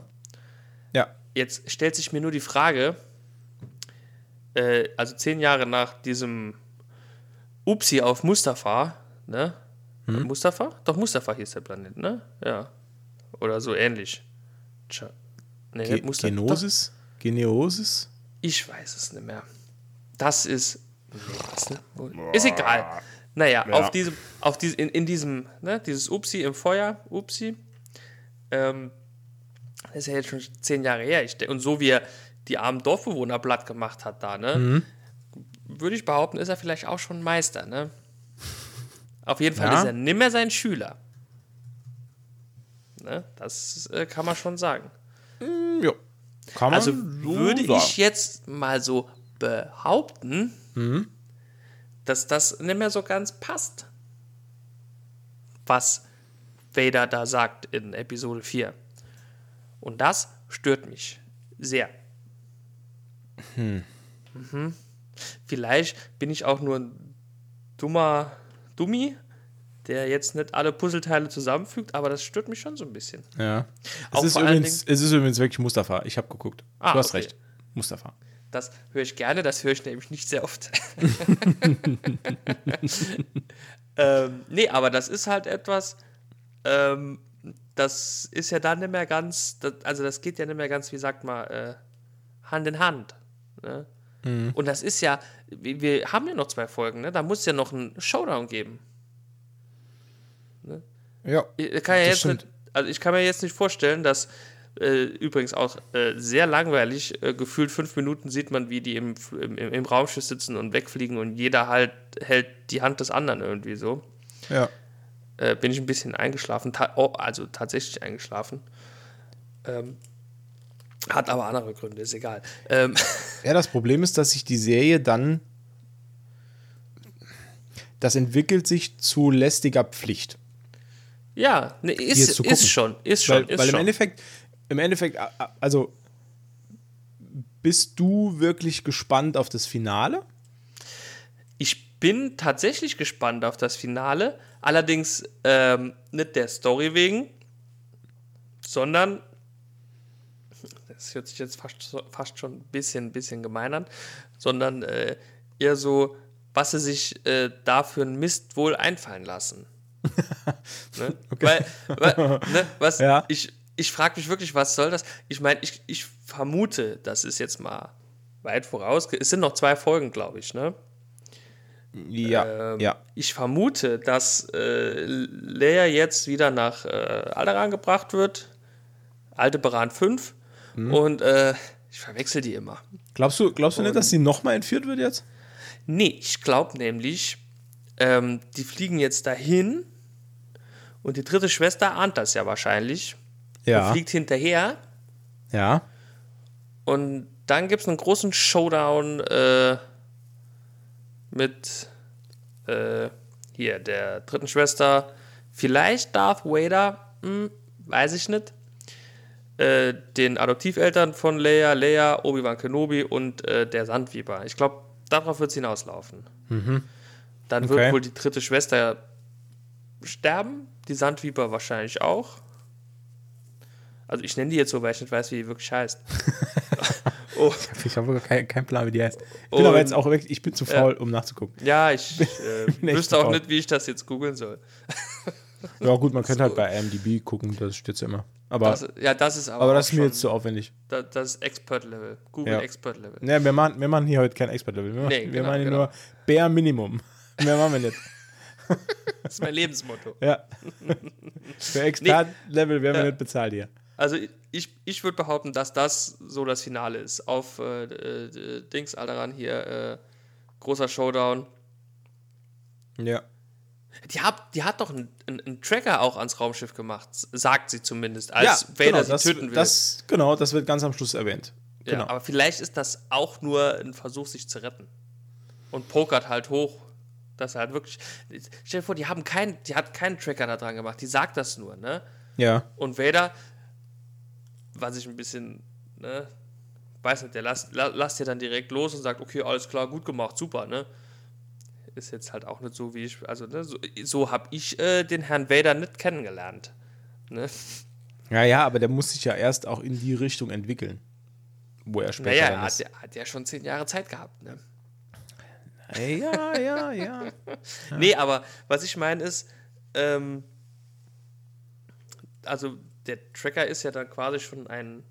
Ja. Jetzt stellt sich mir nur die Frage, äh, also zehn Jahre nach diesem Upsi auf Mustafa, ne? Mustafa? Doch, Mustafa hieß der Planet, ne? Ja. Oder so ähnlich. Tja. Nee, Ge Mustafa. Doch, Genosis? Geneosis? ich weiß es nicht mehr. Das ist. Nee, das ist, ist egal. Naja, Ja. auf diesem, auf diesem, in, in diesem, ne, dieses Upsi im Feuer, Upsi, ähm, das ist ja jetzt schon zehn Jahre her. Ich, und so wie er die armen Dorfbewohner platt gemacht hat da, ne, Mhm. würde ich behaupten, ist er vielleicht auch schon Meister, ne? Auf jeden Fall Ja. ist er nimmer sein Schüler. Ne? Das äh, kann man schon sagen. Hm, Ja. Kann man Also so würde sagen. ich jetzt mal so behaupten, dass das nicht mehr so ganz passt, was Vader da sagt in Episode 4. Und das stört mich sehr. Mhm. Vielleicht bin ich auch nur ein dummer Dummi, der jetzt nicht alle Puzzleteile zusammenfügt, aber das stört mich schon so ein bisschen. Ja. Es ist, übrigens, es ist übrigens wirklich Mustafa. Ich habe geguckt. Ah, du hast okay. recht. Mustafa. Das höre ich gerne, das höre ich nämlich nicht sehr oft. ähm, nee, aber das ist halt etwas, ähm, das ist ja dann nicht mehr ganz, das, also das geht ja nicht mehr ganz, wie sagt man, äh, Hand in Hand. Ne? Und das ist ja, wir, wir haben ja noch zwei Folgen, ne? da muss ja noch einen Showdown geben. Ja. Ich kann ja jetzt nicht, also ich kann mir jetzt nicht vorstellen, dass äh, übrigens auch äh, sehr langweilig, äh, gefühlt fünf Minuten sieht man, wie die im, im, im Raumschiff sitzen und wegfliegen und jeder halt hält die Hand des anderen irgendwie so. Ja. Äh, bin ich ein bisschen eingeschlafen, ta oh, also tatsächlich eingeschlafen. Ähm, hat aber andere Gründe, ist egal. Ähm, Ja, das Problem ist, dass sich die Serie dann. Das entwickelt sich zu lästiger Pflicht. ja, ne, ist, ist schon, ist schon, Weil, ist weil im schon. Endeffekt, im Endeffekt, a- a- also bist du wirklich gespannt auf das Finale? Bin tatsächlich gespannt auf das Finale, allerdings ähm, nicht der Story wegen, sondern das hört sich jetzt fast, fast schon ein bisschen, bisschen gemein an, sondern äh, eher so, was sie sich äh, da für einen Mist wohl einfallen lassen. ne? Weil, weil ne, was, Ja. ich, ich frage mich wirklich, was soll das? Ich meine, ich, ich vermute, das ist jetzt mal weit voraus. Es sind noch zwei Folgen, glaube ich, ne? Ja. Ähm, ja. Ich vermute, dass äh, Leia jetzt wieder nach äh, Alderaan gebracht wird. Aldebaran 5. Mhm. Und äh, ich verwechsel die immer. Glaubst du, glaubst du nicht, dass sie nochmal entführt wird jetzt? Nee, ich glaube nämlich, ähm, die fliegen jetzt dahin und die dritte Schwester ahnt das ja wahrscheinlich. Und Ja. fliegt hinterher Ja. und dann gibt es einen großen Showdown äh, mit äh, hier der dritten Schwester. Vielleicht Darth Vader, hm, weiß ich nicht. Äh, den Adoptiveltern von Leia, Leia, Obi-Wan Kenobi und äh, der Sandweber. Ich glaube, darauf wird es hinauslaufen. Dann Okay. wird wohl die dritte Schwester sterben, die Sandweber wahrscheinlich auch. Also ich nenne die jetzt so, weil ich nicht weiß, wie die wirklich heißt. oh, Ich habe keinen kein Plan, wie die heißt. Ich bin Und- aber jetzt auch wirklich, ich bin zu faul, um nachzugucken. ja, ich äh, wüsste auch faul. nicht, wie ich das jetzt googeln soll. Ja, gut, man könnte halt bei IMDb gucken, das steht ja immer. Aber, Das, ja, das ist aber, aber das ist mir jetzt zu aufwendig. da, das ist Expert-Level. Google Ja. Expert-Level. Ja, wir machen, wir machen hier heute kein Expert-Level. Wir, Nee, machen- wir genau, machen hier genau. nur Bare Minimum. Mehr machen wir nicht. Das ist mein Lebensmotto. Ja. Für Expert-Level werden wir nicht bezahlt hier. Also ich, ich würde behaupten, dass das so das Finale ist. Auf äh, äh, Dings Alderan hier, äh, großer Showdown. Ja. Die hat, die hat doch einen, einen, Tracker auch ans Raumschiff gemacht, sagt sie zumindest, als ja, Vader genau, sie das, töten will. das, genau, das wird ganz am Schluss erwähnt. Ja, Genau. aber vielleicht ist das auch nur ein Versuch, sich zu retten. Und pokert halt hoch, dass er halt wirklich. Stell dir vor, die haben keinen, die hat keinen Tracker da dran gemacht, die sagt das nur, ne? ja. Und Vader, was ich ein bisschen, ne, weiß nicht, der lasst, la- lasst ja dann direkt los und sagt, okay, alles klar, gut gemacht, super, ne? Ist jetzt halt auch nicht so, wie ich, also, ne, so, so habe ich äh, den Herrn Vader nicht kennengelernt. Ne? Ja, ja, aber der muss sich ja erst auch in die Richtung entwickeln. Wo er später Naja, dann er ist. hat, ja- hat ja schon zehn Jahre Zeit gehabt, ne? Ja, ja, ja. Nee, aber was ich meine ist, ähm, also der Tracker ist ja dann quasi schon ein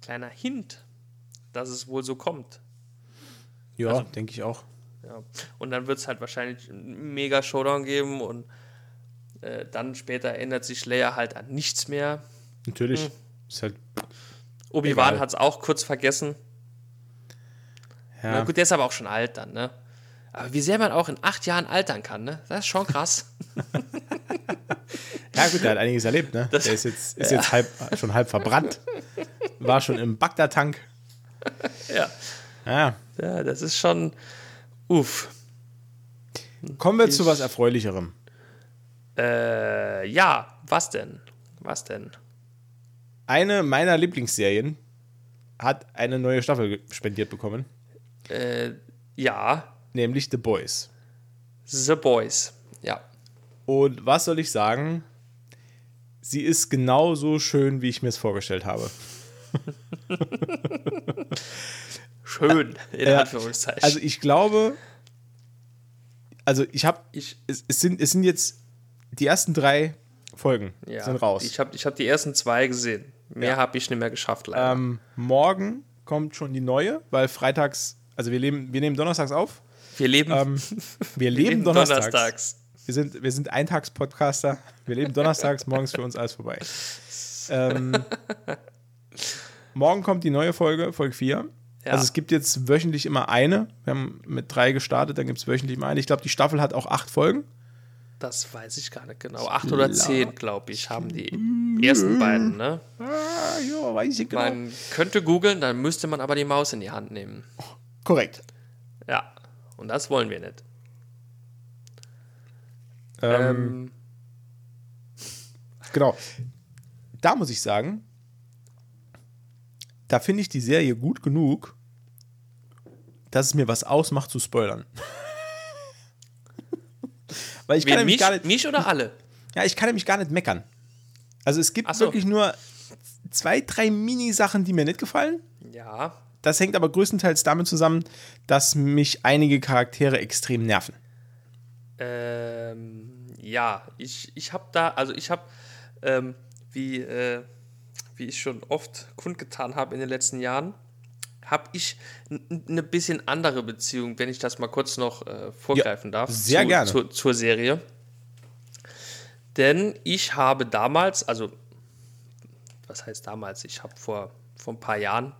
kleiner Hint, dass es wohl so kommt. Ja, Also- denke ich auch. Ja. Und dann wird es halt wahrscheinlich einen mega Showdown geben und äh, dann später erinnert sich Leia halt an nichts mehr. Natürlich. Hm. Ist halt, Obi-Wan hat es auch kurz vergessen. ja. Na gut, der ist aber auch schon alt dann, ne? Aber wie sehr man auch in acht Jahren altern kann, ne? Das ist schon krass. ja, gut, der hat einiges erlebt, ne? Das- der ist jetzt, ist jetzt halb, schon halb verbrannt. War schon im Bagdad-Tank. ja. Ja. ja, das ist schon. Uff. Kommen wir zu was Erfreulicherem. Äh, ja, was denn? Was denn? eine meiner Lieblingsserien hat eine neue Staffel spendiert bekommen, Äh, ja, nämlich The Boys. The Boys. Ja. Und was soll ich sagen? Sie ist genauso schön, wie ich mir es vorgestellt habe. Schön, in Anführungszeichen. Also ich glaube, also ich habe, es, es, sind, es sind jetzt die ersten drei Folgen ja, sind raus. Ich habe ich hab die ersten zwei gesehen. Mehr Ja. habe ich nicht mehr geschafft, leider. ähm, morgen kommt schon die neue, weil freitags, also wir, leben, wir nehmen donnerstags auf. wir leben, Ähm, wir wir leben donnerstags. Wir sind, wir sind Eintagspodcaster. Wir leben donnerstags, morgens für uns alles vorbei. Ähm, morgen kommt die neue Folge, Folge 4. Ja. Also es gibt jetzt wöchentlich immer eine. Wir haben mit drei gestartet, dann gibt es wöchentlich immer eine. Ich glaube, die Staffel hat auch acht Folgen. Das weiß ich gar nicht genau. Acht oder zehn, glaube ich, haben die ersten beiden, ne? Ah, ja, weiß ich genau. Man könnte googeln, dann müsste man aber die Maus in die Hand nehmen. Korrekt. Ja. Und das wollen wir nicht. Ähm, Genau. Da muss ich sagen, da finde ich die Serie gut genug, dass es mir was ausmacht zu spoilern. Weil ich kann wen, mich, gar nicht, mich oder alle? ja, ich kann nämlich gar nicht meckern. Also es gibt so. wirklich nur zwei, drei Mini-Sachen, die mir nicht gefallen. Ja. Das hängt aber größtenteils damit zusammen, dass mich einige Charaktere extrem nerven. Ähm, ja, ich, ich habe da, also ich habe, ähm, wie, äh, wie ich schon oft kundgetan habe in den letzten Jahren, habe ich eine bisschen andere Beziehung, wenn ich das mal kurz noch äh, vorgreifen darf. sehr zu, gerne. Zu, zur Serie. Denn ich habe damals, also, was heißt damals? Ich habe vor, vor ein paar Jahren,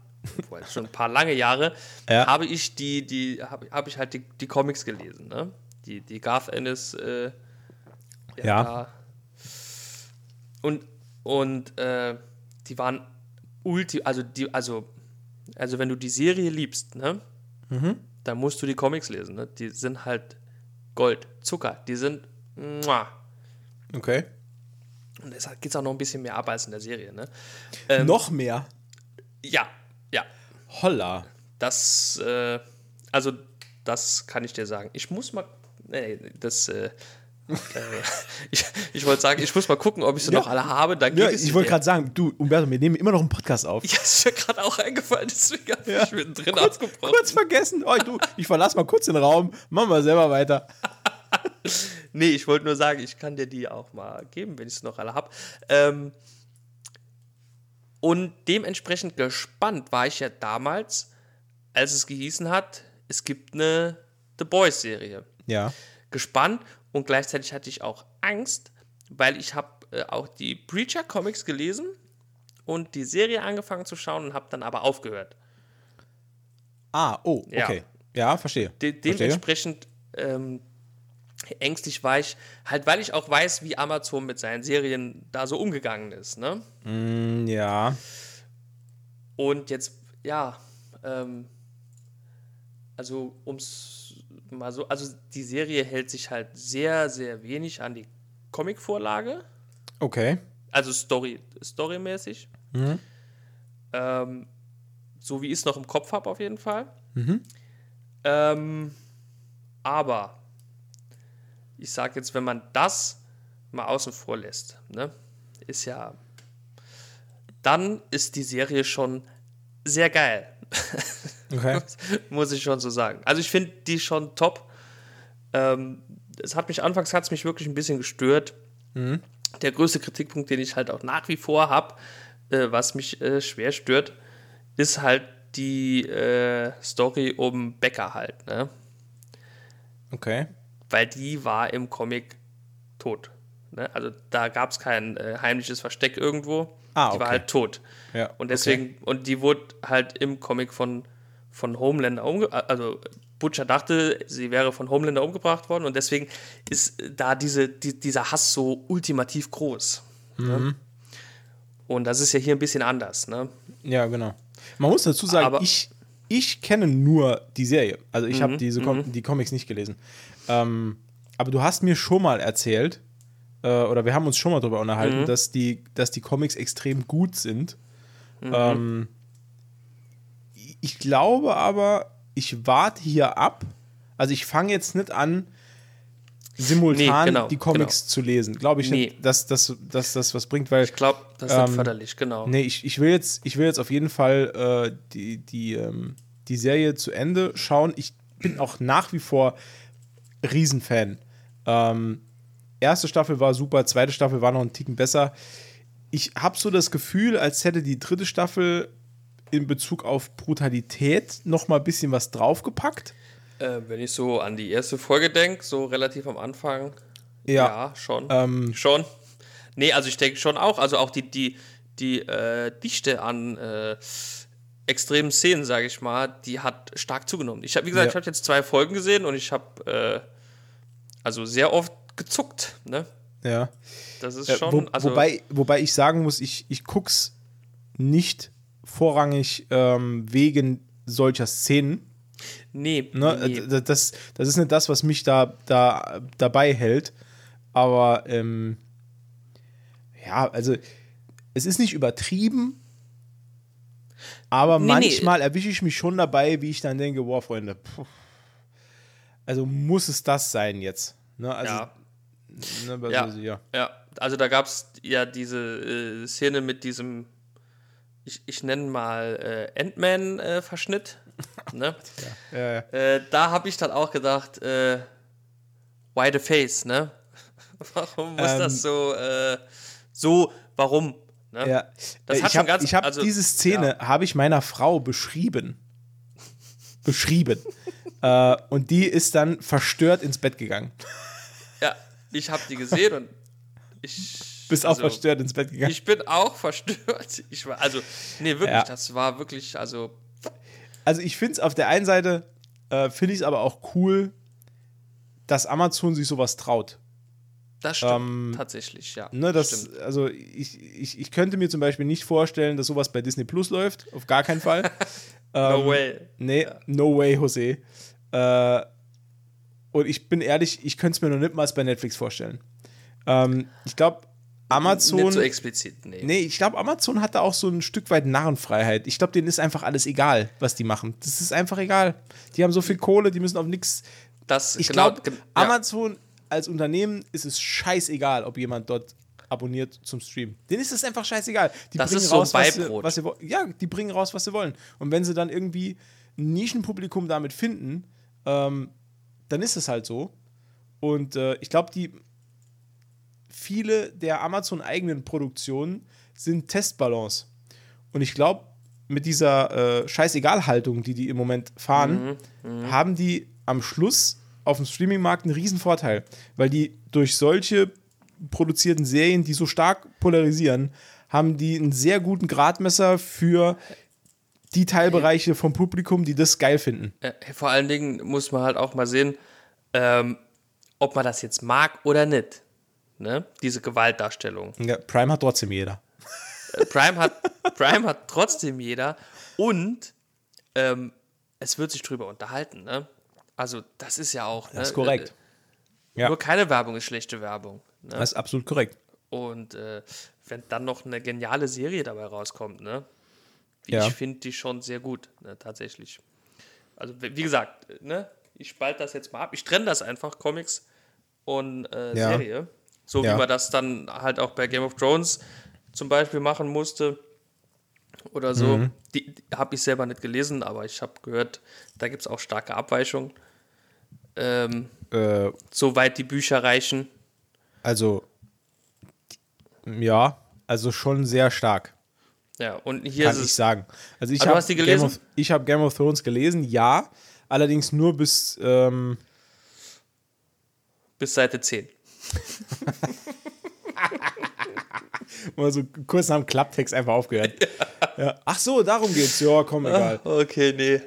vor schon ein paar lange Jahre, Ja. habe ich die, die, habe hab ich halt die, die Comics gelesen, ne? Die, die Garth Ennis, äh, Ja. da- Und, und äh, die waren ulti, also die, also, also wenn du die Serie liebst, ne? Dann musst du die Comics lesen, ne? Die sind halt Gold, Zucker, die sind muah. Okay. Und deshalb geht es auch noch ein bisschen mehr ab als in der Serie, ne? Ähm, Noch mehr. Ja, ja. Holla. Das, äh, also, das kann ich dir sagen. Ich muss mal, nee, das, äh, ich, ich wollte sagen, ich muss mal gucken, ob ich sie Ja. noch alle habe. Dann Ja, ich wollte gerade sagen, du, Umberto, wir nehmen immer noch einen Podcast auf. Ja, ist mir gerade auch eingefallen, deswegen habe Ja. ich mittendrin kurz, abgebrochen. kurz vergessen. Oh, du, ich verlasse mal kurz den Raum. Machen wir selber weiter. Nee, ich wollte nur sagen, ich kann dir die auch mal geben, wenn ich sie noch alle habe. Ähm, und dementsprechend gespannt war ich ja damals, als es gehießen hat, es gibt eine The Boys-Serie. Ja. Gespannt und gleichzeitig hatte ich auch Angst, weil ich habe äh, auch die Preacher Comics gelesen und die Serie angefangen zu schauen und habe dann aber aufgehört. Ah, oh, Ja. okay. Ja, verstehe. De verstehe. dementsprechend ähm, ängstlich war ich, halt weil ich auch weiß, wie Amazon mit seinen Serien da so umgegangen ist. Ne? Mm, Ja. Und jetzt, ja, ähm, also ums mal so, also die Serie hält sich halt sehr, sehr wenig an die Comic-Vorlage, Okay. also Story, storymäßig. Ähm, so wie ich es noch im Kopf habe, auf jeden Fall. Ähm, aber ich sage jetzt, wenn man das mal außen vor lässt, ne, ist ja, dann ist die Serie schon sehr geil. Okay. muss ich schon so sagen. Also ich finde die schon top. Ähm, es hat mich anfangs hat's mich wirklich ein bisschen gestört. Der größte Kritikpunkt, den ich halt auch nach wie vor habe, äh, was mich äh, schwer stört, ist halt die äh, Story um Becker halt, ne? Okay. Weil die war im Comic tot. Ne? Also da gab es kein äh, heimliches Versteck irgendwo. Ah, Die war okay. halt tot. Ja, Und deswegen, und die wurde halt im Comic von, von Homelander umgebracht. Also Butcher dachte, sie wäre von Homelander umgebracht worden und deswegen ist da diese, die, dieser Hass so ultimativ groß. Mhm. Ne? Und das ist ja hier ein bisschen anders. Ne? Ja, genau. Man muss dazu sagen, Aber- ich, ich kenne nur die Serie. Also ich habe diese Com die Comics nicht gelesen. Ähm, aber du hast mir schon mal erzählt, äh, oder wir haben uns schon mal darüber unterhalten, Mhm. dass, die, dass die Comics extrem gut sind. Mhm. Ähm, ich glaube aber, ich warte hier ab. Also ich fange jetzt nicht an, simultan Nee, genau, die Comics zu lesen. Glaube ich Nee. nicht, dass, dass, dass das was bringt, weil Ich glaube, das ist Ähm, förderlich, genau. Nee, ich, ich, will jetzt, ich will jetzt auf jeden Fall äh, die, die, ähm, die Serie zu Ende schauen. Ich bin auch nach wie vor Riesenfan. Ähm, erste Staffel war super, zweite Staffel war noch einen Ticken besser. Ich habe so das Gefühl, als hätte die dritte Staffel in Bezug auf Brutalität noch mal ein bisschen was draufgepackt. Äh, wenn ich so an die erste Folge denke, so relativ am Anfang, Ja. ja, schon. Ähm, schon. Nee, also ich denke schon auch, also auch die, die, die äh, Dichte an äh, extremen Szenen, sage ich mal, die hat stark zugenommen. Ich habe, wie gesagt, Ja. ich habe jetzt zwei Folgen gesehen und ich habe äh, also sehr oft gezuckt, ne? Ja. Das ist Äh, schon, wo, also wobei, wobei ich sagen muss, ich, ich guck's nicht vorrangig ähm, wegen solcher Szenen. nee, Ne? nee. D- Das, das ist nicht das, was mich da, da dabei hält. Aber ähm, ja, also es ist nicht übertrieben. Aber Nee, nee. manchmal erwische ich mich schon dabei, wie ich dann denke, boah, Freunde, puh, also muss es das sein jetzt? Ne? Also, ja. Ne, also, Ja. ja. Ja, also da gab es ja diese äh, Szene mit diesem, ich, ich nenne mal äh, Ant-Man-Verschnitt. ne? Ja, ja. äh, da habe ich dann auch gedacht, äh, why the face, ne? warum muss Ähm. das so, äh, so, warum? Ne? Ja, Das Äh, hat ich habe hab also, diese Szene habe ich meiner Frau beschrieben. beschrieben. äh, und die ist dann verstört ins Bett gegangen. Ja, ich habe die gesehen und ich. Bist auch also, verstört ins Bett gegangen. Ich bin auch verstört. Ich war, also, nee, wirklich, Ja. das war wirklich, also, Also ich finde es auf der einen Seite, äh, finde ich es aber auch cool, dass Amazon sich sowas traut. das stimmt Ähm, tatsächlich, ja. Ne, das, stimmt. also ich, ich, ich könnte mir zum Beispiel nicht vorstellen, dass sowas bei Disney Plus läuft. Auf gar keinen Fall. No ähm, way. Nee, no way, Jose. Äh, und ich bin ehrlich, ich könnte es mir noch nicht mal bei Netflix vorstellen. Ähm, ich glaube, Amazon. Nicht so explizit, nee. nee, ich glaube, Amazon hat da auch so ein Stück weit Narrenfreiheit. Ich glaube, denen ist einfach alles egal, was die machen. Das ist einfach egal. Die haben so viel Kohle, die müssen auf nichts. Das, Ich genau, glaube, ja. Amazon als Unternehmen ist es scheißegal, ob jemand dort abonniert zum Stream. Denen ist es einfach scheißegal. Die Das bringen ist so ein raus, was sie, was sie wollen. Ja, die bringen raus, was sie wollen. Und wenn sie dann irgendwie ein Nischenpublikum damit finden, ähm, dann ist es halt so. Und äh, ich glaube, die viele der Amazon-eigenen Produktionen sind Testballons. Und ich glaube, mit dieser äh, Scheißegal-Haltung, die die im Moment fahren, haben die am Schluss auf dem Streaming-Markt einen riesen Vorteil, weil die durch solche produzierten Serien, die so stark polarisieren, haben die einen sehr guten Gradmesser für die Teilbereiche vom Publikum, die das geil finden. Äh, vor allen Dingen muss man halt auch mal sehen, ähm, ob man das jetzt mag oder nicht. Ne? Diese Gewaltdarstellung. Ja, Prime hat trotzdem jeder. Äh, Prime hat, Prime hat trotzdem jeder und ähm, es wird sich drüber unterhalten. Ne? Also, das ist ja auch. Das ist ne, korrekt. Äh, Ja. Nur keine Werbung ist schlechte Werbung. Ne? Das ist absolut korrekt. Und äh, wenn dann noch eine geniale Serie dabei rauskommt, ne? Ja. Ich finde die schon sehr gut, ne, tatsächlich. Also, wie wie gesagt, ne, ich spalte das jetzt mal ab. Ich trenne das einfach, Comics und äh, Ja. Serie. So Ja. wie man das dann halt auch bei Game of Thrones zum Beispiel machen musste. Oder so. Mhm. Die, die habe ich selber nicht gelesen, aber ich habe gehört, da gibt es auch starke Abweichungen. Ähm, Äh, soweit die Bücher reichen. also, ja, also schon sehr stark. Ja, und hier kann ist ich sagen. Also ich Ah, du habe Game, of- ich hab Game of Thrones gelesen, ja, allerdings nur bis ähm, bis Seite 10. mal so kurz nach dem Klapptext einfach aufgehört. Ja. Ach so, darum geht's. Ja, komm, egal. Okay, nee.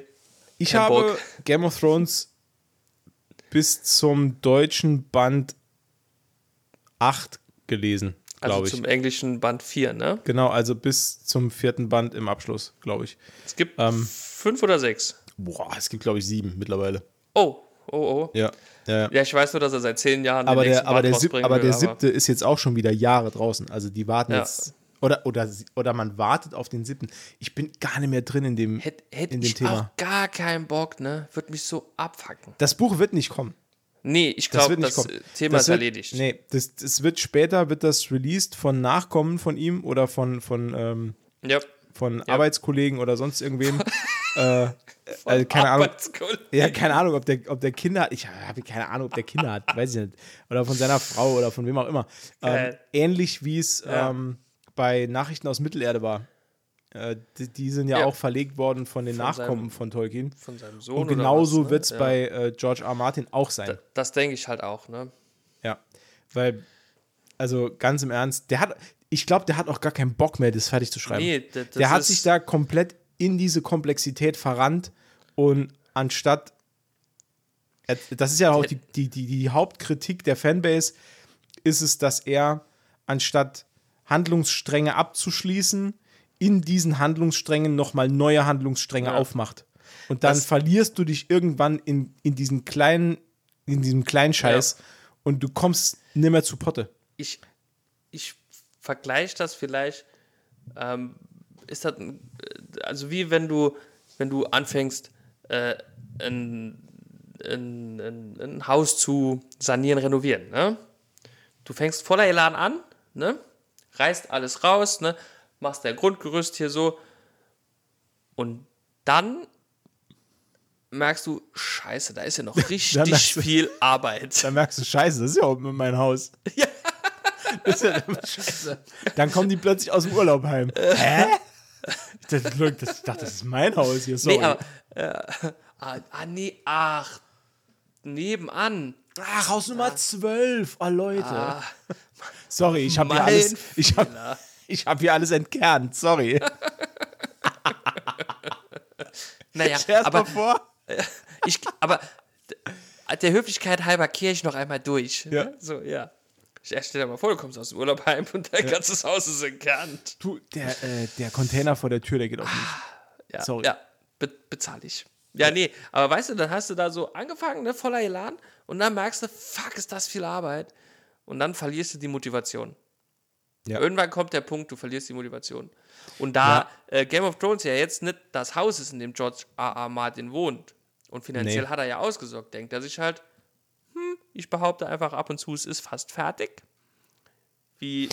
Ich kein habe Bock. Game of Thrones bis zum deutschen Band 8 gelesen, Also glaube ich. zum englischen Band 4, ne? Genau, also bis zum vierten Band im Abschluss, glaube ich. Es gibt Ähm. fünf oder sechs. Boah, es gibt, glaube ich, sieben mittlerweile. Oh, Oh, oh. Ja. ja. Ja, ich weiß nur, dass er seit zehn Jahren Aber, der, aber, der, Sieb, aber will, der siebte ist jetzt auch schon wieder Jahre draußen. Also die warten Ja. jetzt. Oder, oder, oder man wartet auf den siebten. Ich bin gar nicht mehr drin in dem, Hätte hätt in dem ich Thema. auch gar keinen Bock, ne? Würde mich so abfacken. Das Buch wird nicht kommen. Nee, ich Das glaube, das, äh, Thema das ist wird, erledigt. Nee, das, das wird später, wird das released von Nachkommen von ihm oder von, von, ähm, Ja. von Arbeitskollegen oder sonst irgendwem. äh, also keine Ahnung. Ja, keine Ahnung, ob der, ob der Kinder hat. Ich habe keine Ahnung, ob der Kinder hat. Weiß ich nicht. Oder von seiner Frau oder von wem auch immer. Ähm, ähnlich wie es Ja. ähm, bei Nachrichten aus Mittelerde war. Äh, die, die sind ja, Ja. auch verlegt worden von den Von Nachkommen seinem von Tolkien. Von seinem Sohn. Und genauso ne? wird es Ja. bei äh, George R. Martin auch sein. Da- Das denke ich halt auch, ne? Ja, weil, also ganz im Ernst, der hat, ich glaube, der hat auch gar keinen Bock mehr, das fertig zu schreiben. Nee, das der hat sich da komplett in diese Komplexität verrannt und anstatt, das ist ja auch die, die, die, die Hauptkritik der Fanbase, ist es, dass er anstatt Handlungsstränge abzuschließen, in diesen Handlungssträngen nochmal neue Handlungsstränge Ja. aufmacht. Und dann Das- verlierst du dich irgendwann in, in diesen kleinen, in diesem kleinen Scheiß und du kommst nimmer zu Potte. ich, ich vergleiche das vielleicht, ähm, ist das, äh, also wie wenn du, wenn du anfängst, äh, ein, ein, ein, ein Haus zu sanieren, renovieren, ne? Du fängst voller Elan an, ne? Reißt alles raus, ne? Machst dein Grundgerüst hier so und dann merkst du, scheiße, da ist ja noch richtig du- viel Arbeit. Dann merkst du, scheiße, das ist ja oben in mein Haus. Ja. Das ist ja scheiße. Dann kommen die plötzlich aus dem Urlaub heim. Hä? Look, das, ich dachte, das ist mein Haus hier, sorry. Nee, aber, äh, ah, ah, nee, ach, nebenan. Ach, Haus Nummer 12. Oh, Leute. sorry, ich habe Ah. alles, ich hab, ich hab hier alles entkernt, sorry. Naja, Stell dir aber, mal vor. ich, aber der Höflichkeit halber kehre ich noch einmal durch. Ja. Ne? So, ja. Ich stell dir mal vor, du kommst aus dem Urlaub heim und dein ganzes Haus ist entkernt. Du, der, äh, der Container vor der Tür, der geht auf mich. Ja, Sorry. ja be bezahle ich. Ja, nee, aber weißt du, dann hast du da so angefangen, ne, voller Elan, und dann merkst du, fuck, ist das viel Arbeit. Und dann verlierst du die Motivation. Ja. Irgendwann kommt der Punkt, du verlierst die Motivation. Und da äh, Game of Thrones ja jetzt nicht das Haus ist, in dem George R. R. Martin wohnt, und finanziell Nee. hat er ja ausgesorgt, denkt er sich halt, hm, ich behaupte einfach ab und zu, es ist fast fertig. Wie,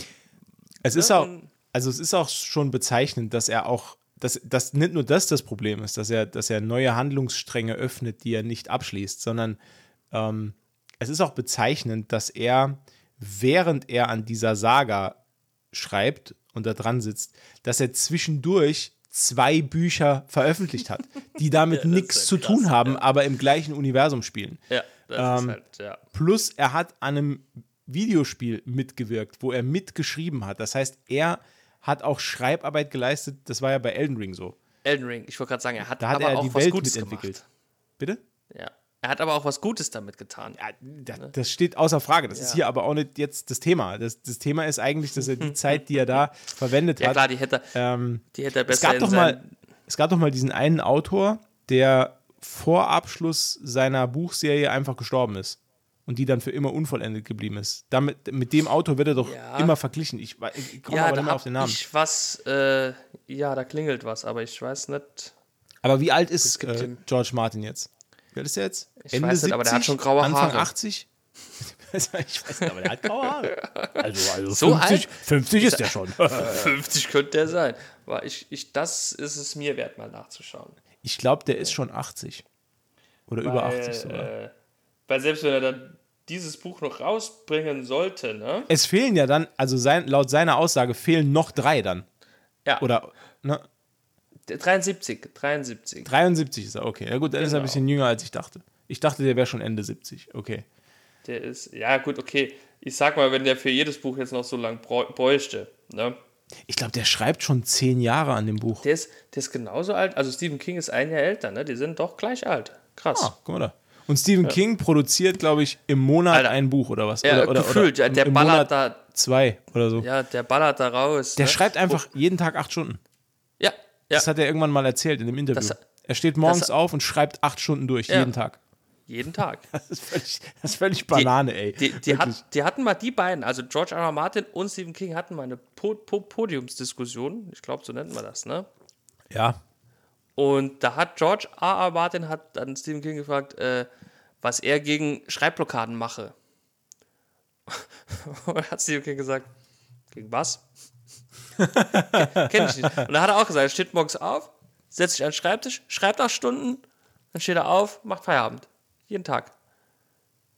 Es ist Ja, auch, also es ist auch schon bezeichnend, dass er auch, dass, dass nicht nur das das Problem ist, dass er, dass er neue Handlungsstränge öffnet, die er nicht abschließt, sondern ähm, es ist auch bezeichnend, dass er, während er an dieser Saga schreibt und da dran sitzt, dass er zwischendurch zwei Bücher veröffentlicht hat, die damit Ja, nichts ja zu krass, tun haben, aber im gleichen Universum spielen. ja, das Ähm, ist halt, ja. Plus er hat an einem Videospiel mitgewirkt, wo er mitgeschrieben hat. Das heißt, er hat auch Schreibarbeit geleistet. Das war ja bei Elden Ring so. Elden Ring, ich wollte gerade sagen, er hat, Da hat aber er auch die was Welt Gutes mitentwickelt. gemacht. Bitte? Ja. Er hat aber auch was Gutes damit getan. Ja, da, das steht außer Frage. Das ist Ja. hier aber auch nicht jetzt das Thema. Das, das Thema ist eigentlich, dass er die Zeit, die er da verwendet Ja, hat, klar, die hätte, ähm, die hätte er es besser gab in doch mal, es gab doch mal diesen einen Autor, der vor Abschluss seiner Buchserie einfach gestorben ist und die dann für immer unvollendet geblieben ist. Damit, mit dem Autor wird er doch Ja. immer verglichen. Ich, ich komme Ja, aber nicht mehr auf den Namen. ich was, äh, ja, da klingelt was, aber ich weiß nicht. Aber wie alt ist äh, George Martin jetzt? Alt ist er jetzt? Ich weiß nicht, aber der hat schon graue Anfang Haare. 80? ich weiß nicht, aber der hat graue Haare. Also, also So 50, alt? 50 ist der schon. 50 könnte der sein. Aber ich, ich, das ist es mir wert, mal nachzuschauen. Ich glaube, der ist schon 80. Oder über Weil, 80 sogar. Äh, weil selbst wenn er dann dieses Buch noch rausbringen sollte, ne? Es fehlen ja dann, also sein, laut seiner Aussage fehlen noch drei dann. Ja, Oder, ne? Der 73, 73. 73 ist er, okay. Ja gut, dann ist er ein Genau. bisschen jünger, als ich dachte. Ich dachte, der wäre schon Ende 70. Okay. Der ist, ja gut, okay. Ich sag mal, wenn der für jedes Buch jetzt noch so lang bräu- bräuchte, ne? Ich glaube, der schreibt schon zehn Jahre an dem Buch. Der ist, der ist genauso alt. Also Stephen King ist ein Jahr älter, ne? Die sind doch gleich alt. Krass. Ah, guck mal da. Und Stephen King produziert, glaube ich, im Monat Alter. ein Buch oder was? Ja, oder, oder, gefühlt, oder ja, der im ballert Monat da, zwei oder so. ja, der ballert da raus. Der ne? schreibt einfach jeden Tag acht Stunden. Das hat er irgendwann mal erzählt in dem Interview. Das- er steht morgens das- auf und schreibt acht Stunden durch, jeden Tag. Jeden Tag. Das ist völlig, das ist völlig Banane, ey. Die, die, hat, die, hatten mal die beiden, also George R. R. Martin und Stephen King hatten mal eine po po Podiumsdiskussion. Ich glaube, so nennt man das, ne? Ja. Und da hat George R. R. Martin hat dann Stephen King gefragt, äh, was er gegen Schreibblockaden mache. und hat Stephen King gesagt, gegen was? Kenn ich nicht. Und da hat er auch gesagt, er steht morgens auf, setzt sich an den Schreibtisch, schreibt acht Stunden, dann steht er auf, macht Feierabend. Jeden Tag.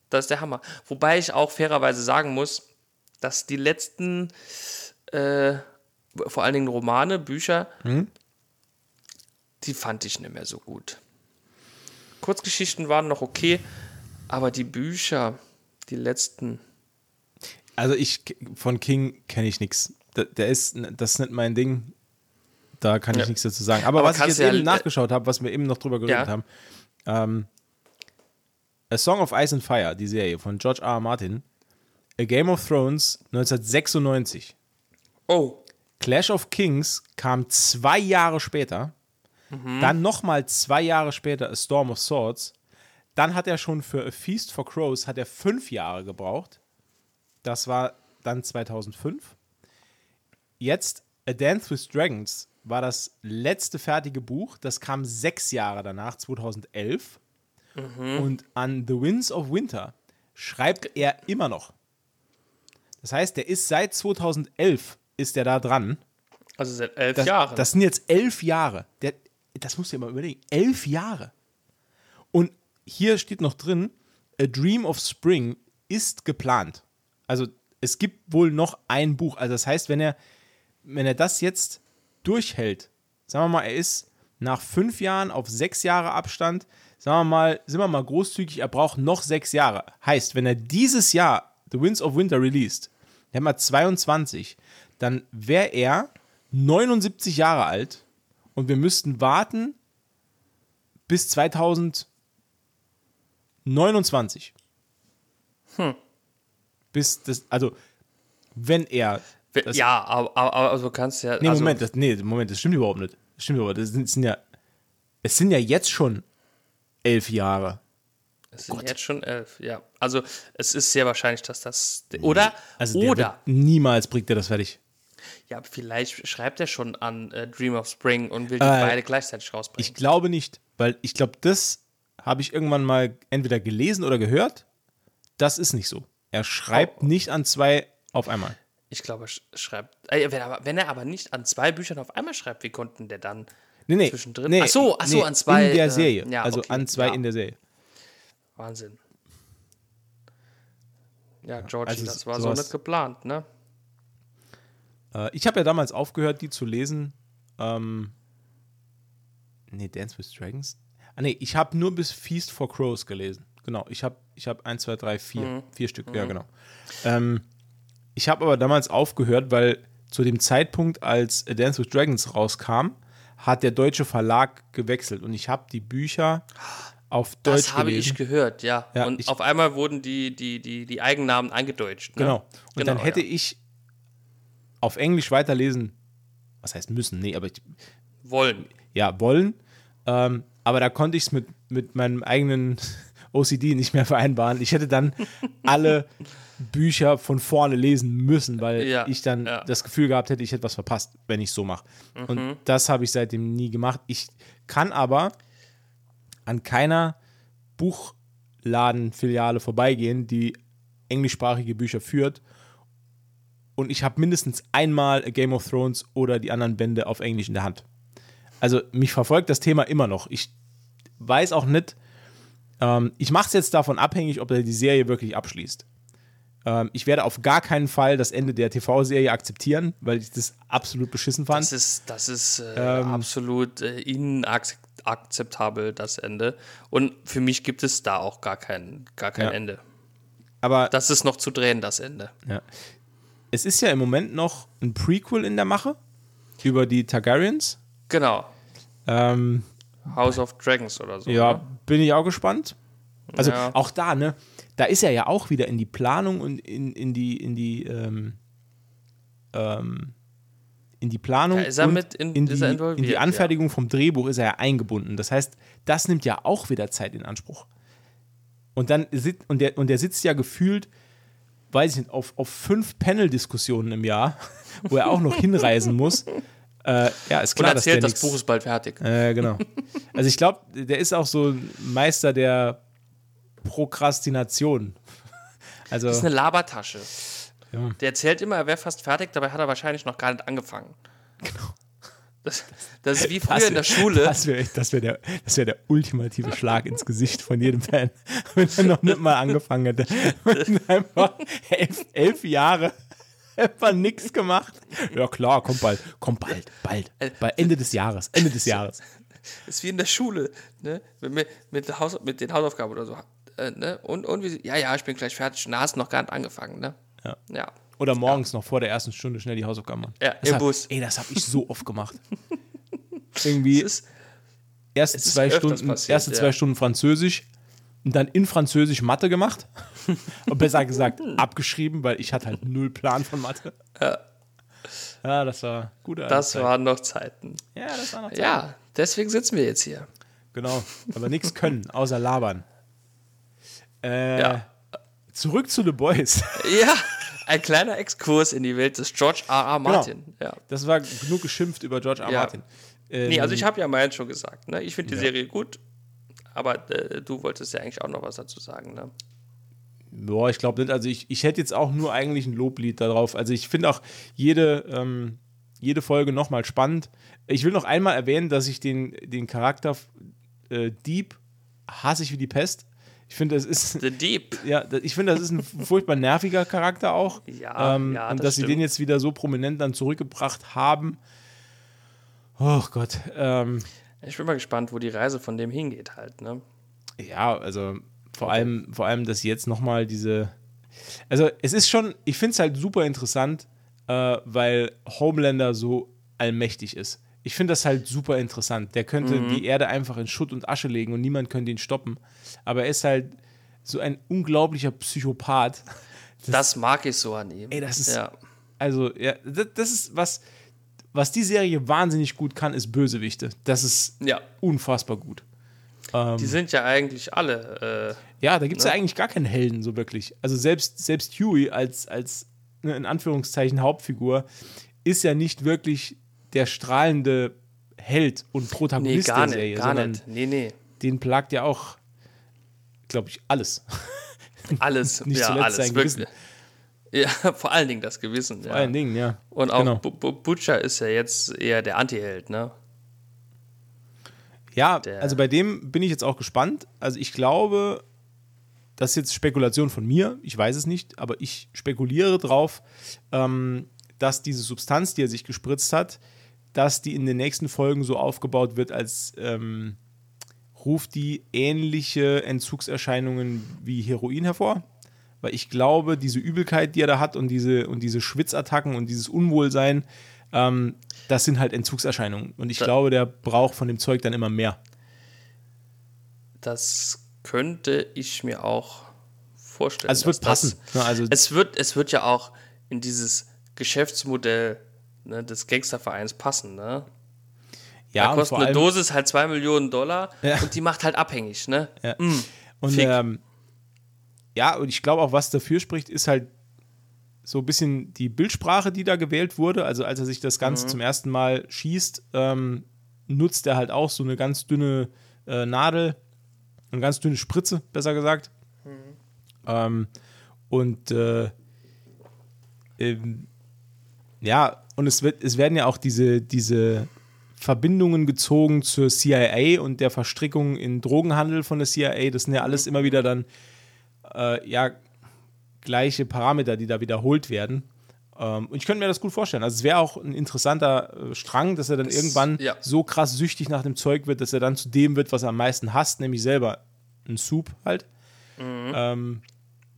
Das ist der Hammer. Wobei ich auch fairerweise sagen muss, dass die letzten, äh, vor allen Dingen Romane, Bücher, die fand ich nicht mehr so gut. Kurzgeschichten waren noch okay, aber die Bücher, die letzten, Also ich von King kenne ich nichts. Der, der ist, das ist nicht mein Ding. Da kann ich Ja. nichts dazu sagen. Aber, Aber was ich jetzt ja- eben nachgeschaut habe, was wir eben noch drüber geredet haben, ähm, A Song of Ice and Fire, die Serie von George R. R. Martin, A Game of Thrones 1996. oh, Clash of Kings kam zwei Jahre später. Dann nochmal zwei Jahre später A Storm of Swords. Dann hat er schon für A Feast for Crows hat er fünf Jahre gebraucht. Das war dann 2005. Jetzt A Dance with Dragons war das letzte fertige Buch. Das kam sechs Jahre danach, 2011. Und an The Winds of Winter schreibt er immer noch. Das heißt, der ist seit 2011 ist er da dran. also seit elf Das, Jahren. das sind jetzt elf Jahre. Der, das musst du dir mal überlegen. Elf Jahre. Und hier steht noch drin, A Dream of Spring ist geplant. Also es gibt wohl noch ein Buch. Also das heißt, wenn er, wenn er das jetzt durchhält, sagen wir mal, er ist nach fünf Jahren auf sechs Jahre Abstand, sagen wir mal, sind wir mal großzügig, er braucht noch sechs Jahre. Heißt, wenn er dieses Jahr The Winds of Winter released, der hat mal 22, dann wäre er 79 Jahre alt und wir müssten warten bis 2029. Bis das, also, wenn er. Das, ja, aber, aber, also du kannst ja. Nee, also, Moment, das, nee, Moment, das stimmt überhaupt nicht. Das stimmt überhaupt nicht. Das sind, sind ja, es sind ja jetzt schon elf Jahre. Es sind jetzt schon elf, ja. Also es ist sehr wahrscheinlich, dass das. Oder? Also der oder. Niemals bringt er das fertig. Ja, vielleicht schreibt er schon an äh, Dream of Spring und will die Äh, beide gleichzeitig rausbringen. Ich glaube nicht, weil ich glaube, das habe ich irgendwann mal entweder gelesen oder gehört. Das ist nicht so. Er schreibt Oh. nicht an zwei auf einmal. Ich glaube, er sch- schreibt. Äh, wenn, er, wenn er aber nicht an zwei Büchern auf einmal schreibt, wie konnten der dann Nee, nee. zwischendrin? Nee, ach so, ach so, nee, an zwei. In der äh, Serie. ja, also okay, an zwei ja, in der Serie. Wahnsinn. Ja, Georgie, also das war so nicht geplant, ne? Äh, ich habe ja damals aufgehört, die zu lesen. Ähm, nee, Dance with Dragons. Ah, nee, ich habe nur bis Feast for Crows gelesen. Genau, ich habe ich hab 1, 2, 3, 4. Mhm. Vier Stück, ja, genau. Ähm, ich habe aber damals aufgehört, weil zu dem Zeitpunkt, als A Dance with Dragons rauskam, hat der deutsche Verlag gewechselt und ich habe die Bücher auf Deutsch Das habe gelesen. ich gehört, ja. Ja, und auf einmal wurden die, die, die, die Eigennamen eingedeutscht. Ne? Genau. Und Genau, dann hätte ja. ich auf Englisch weiterlesen, was heißt müssen? Nee, aber ich, Wollen. ja, wollen. Ähm, aber da konnte ich es mit, mit meinem eigenen OCD nicht mehr vereinbaren. Ich hätte dann alle Bücher von vorne lesen müssen, weil Ja, ich dann ja. das Gefühl gehabt hätte, ich hätte was verpasst, wenn ich es so mache. Mhm. Und das habe ich seitdem nie gemacht. Ich kann aber an keiner Buchladenfiliale vorbeigehen, die englischsprachige Bücher führt. Und ich habe mindestens einmal Game of Thrones oder die anderen Bände auf Englisch in der Hand. Also mich verfolgt das Thema immer noch. Ich weiß auch nicht, ähm, ich mache es jetzt davon abhängig, ob er die Serie wirklich abschließt. Ähm, ich werde auf gar keinen Fall das Ende der TV-Serie akzeptieren, weil ich das absolut beschissen fand. Das ist, das ist äh, Ähm. absolut äh, inakzeptabel, das Ende. Und für mich gibt es da auch gar kein, gar kein Ja. Ende. Aber Das ist noch zu drehen, das Ende. ja. es ist ja im Moment noch ein Prequel in der Mache über die Targaryens. Genau. Ähm, House of Dragons oder so. ja, ne? bin ich auch gespannt. Also Ja. auch da, ne? Da ist er ja auch wieder in die Planung und in, in die, in die, ähm, ähm, in die Planung Da ist er und mit in- in, die, in die Anfertigung vom Drehbuch ist er ja eingebunden. Das heißt, das nimmt ja auch wieder Zeit in Anspruch. Und dann und der, und der sitzt ja gefühlt, weiß ich nicht, auf, auf fünf Panel-Diskussionen im Jahr, wo er auch noch hinreisen muss. Äh, ja, ist klar, Und erzählt, dass das Buch ist bald fertig. Äh, genau. Also ich glaube, der ist auch so ein Meister der Prokrastination. Also Das ist eine Labertasche. Ja. Der erzählt immer, er wäre fast fertig, dabei hat er wahrscheinlich noch gar nicht angefangen. Genau. Das, das ist wie früher in der Schule. Das wäre das wär der, das wär der ultimative Schlag ins Gesicht von jedem Fan, wenn er noch nicht mal angefangen hätte. Wenn einfach elf, elf Jahre einfach nichts gemacht. Ja klar, kommt bald, kommt bald, bald. Bei Ende des Jahres, Ende des Jahres. ist wie in der Schule, ne? Mit, mit, Haus, mit den Hausaufgaben oder so. Äh, ne? Und, und wie, ja, ja, ich bin gleich fertig. Na, hast noch gar nicht angefangen, ne? Ja. Ja. Oder morgens noch vor der ersten Stunde schnell die Hausaufgaben machen. Ja, das im hab, Bus. Ey, das habe ich so oft gemacht. Irgendwie Es ist, erst zwei Stunden, passiert, erste ja. zwei Stunden Französisch und dann in Französisch Mathe gemacht. und besser gesagt abgeschrieben, weil ich hatte halt null Plan von Mathe. Ja. Ja, das war gute das Zeit. waren noch Zeiten. Ja, das war noch Zeit. Ja, deswegen sitzen wir jetzt hier. Genau. Aber nichts können, außer labern. Äh, Ja. Zurück zu The Boys. Ja, ein kleiner Exkurs in die Welt des George R. R. Martin. Ja. Das war genug geschimpft über George R. R. Ja. Martin. Ähm, Nee, also ich habe ja meinen schon gesagt. Ne? Ich finde die Serie gut, aber äh, du wolltest ja eigentlich auch noch was dazu sagen. Ne? Boah, ich glaube nicht. Also ich, ich hätte jetzt auch nur eigentlich ein Loblied darauf. Also ich finde auch jede, ähm, jede Folge nochmal spannend. Ich will noch einmal erwähnen, dass ich den, den Charakter äh, Deep hasse ich wie die Pest. Ich finde, das ist. The Deep. Ja, ich finde, das ist ein furchtbar nerviger Charakter auch. Ja, ähm, ja, Und das dass sie den stimmt. jetzt wieder so prominent dann zurückgebracht haben. Oh Gott. Ähm, Ich bin mal gespannt, wo die Reise von dem hingeht halt. Ne? Ja, also vor allem, vor allem, dass jetzt nochmal diese. Also es ist schon, ich finde es halt super interessant, äh, weil Homelander so allmächtig ist. Ich finde das halt super interessant. Der könnte Mhm. die Erde einfach in Schutt und Asche legen und niemand könnte ihn stoppen. Aber er ist halt so ein unglaublicher Psychopath. Das mag ich so an ihm. Ey, das ist- Ja. Also, ja, das, das ist was, was die Serie wahnsinnig gut kann, ist Bösewichte. Das ist ja, unfassbar gut. die sind ja eigentlich alle. Äh, Ja, da gibt es ja. eigentlich gar keinen Helden so wirklich. Also selbst, selbst Huey als, als ne, in Anführungszeichen Hauptfigur ist ja nicht wirklich der strahlende Held und nee, Protagonist gar der Serie, nicht. Gar nicht. Nee, nee. den plagt ja auch, glaube ich, alles. Alles. Nicht ja, zuletzt alles. sein wirklich. Gewissen. Ja, vor allen Dingen das Gewissen. Vor ja. allen Dingen, ja. Und auch Genau. Bu- Butcher ist ja jetzt eher der Anti-Held, ne? Ja, Der- also bei dem bin ich jetzt auch gespannt. Also ich glaube, das ist jetzt Spekulation von mir, ich weiß es nicht, aber ich spekuliere drauf, ähm, dass diese Substanz, die er sich gespritzt hat, dass die in den nächsten Folgen so aufgebaut wird, als ähm, ruft die ähnliche Entzugserscheinungen wie Heroin hervor. Weil ich glaube, diese Übelkeit, die er da hat und diese, und diese Schwitzattacken und dieses Unwohlsein, ähm, das sind halt Entzugserscheinungen. Und ich Da- glaube, der braucht von dem Zeug dann immer mehr. Das könnte ich mir auch vorstellen. Also es wird passen. Ne, also Es wird, es wird ja auch in dieses Geschäftsmodell ne, des Gangstervereins passen, ne? ja, da und kostet eine Dosis halt 2 Millionen Dollar Ja. und die macht halt abhängig, ne? Ja. Und Fick. ähm, ja, und ich glaube auch, was dafür spricht, ist halt so ein bisschen die Bildsprache, die da gewählt wurde. Also als er sich das Mhm. Ganze zum ersten Mal schießt, ähm, nutzt er halt auch so eine ganz dünne äh, Nadel, eine ganz dünne Spritze, besser gesagt. Mhm. Ähm, und äh, ähm, ja, und es, wird, es werden ja auch diese, diese Verbindungen gezogen zur CIA und der Verstrickung in Drogenhandel von der CIA. Das sind ja alles immer wieder dann äh, ja, gleiche Parameter, die da wiederholt werden. Ähm, und ich könnte mir das gut vorstellen. Also es wäre auch ein interessanter äh, Strang, dass er dann Das- irgendwann ja. so krass süchtig nach dem Zeug wird, dass er dann zu dem wird, was er am meisten hasst, nämlich selber ein Soup halt. Mhm. Ähm,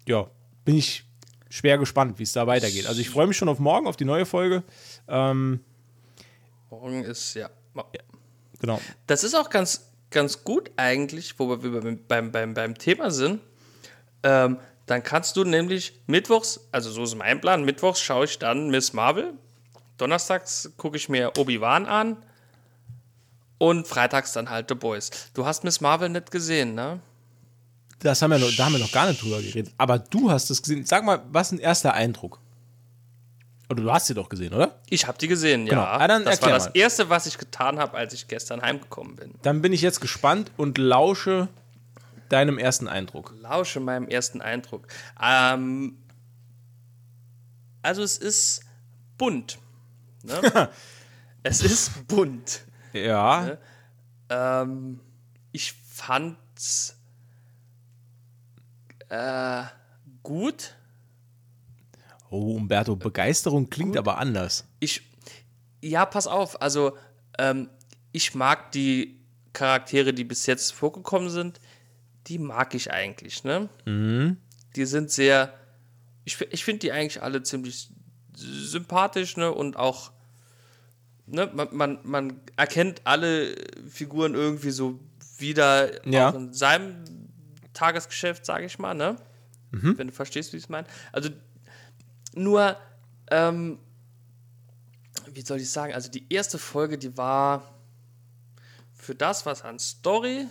ja, bin ich schwer gespannt, wie es da weitergeht. Also ich freue mich schon auf morgen, auf die neue Folge. Ähm, Morgen ist, ja. genau. Das ist auch ganz, ganz gut eigentlich, wo wir beim, beim, beim, beim Thema sind. Ähm, dann kannst du nämlich mittwochs, also so ist mein Plan, mittwochs schaue ich dann Miss Marvel, donnerstags gucke ich mir Obi-Wan an und freitags dann halt The Boys. Du hast Miss Marvel nicht gesehen, ne? das haben wir noch, da haben wir noch gar nicht drüber geredet. Aber du hast es gesehen. Sag mal, was ist ein erster Eindruck? Oder du hast sie doch gesehen, oder? Ich habe die gesehen, Genau. ja. Ah, das war das mal. Erste, was ich getan habe, als ich gestern heimgekommen bin. Dann bin ich jetzt gespannt und lausche deinem ersten Eindruck. Lausche meinem ersten Eindruck. Ähm, also es ist bunt. Ne? es ist bunt. Ja. Ähm, ich fand's äh, gut. Oh, Umberto, Begeisterung klingt aber anders. Ich, ja, pass auf. Also, ähm, ich mag die Charaktere, die bis jetzt vorgekommen sind, die mag ich eigentlich, ne? Die sind sehr, ich, ich finde die eigentlich alle ziemlich sympathisch, ne? Und auch, ne, man, man, man erkennt alle Figuren irgendwie so wieder Ja. in seinem Tagesgeschäft, sage ich mal, ne? Wenn du verstehst, wie ich es meine. Also, nur, ähm, wie soll ich sagen, also die erste Folge, die war für das, was an Story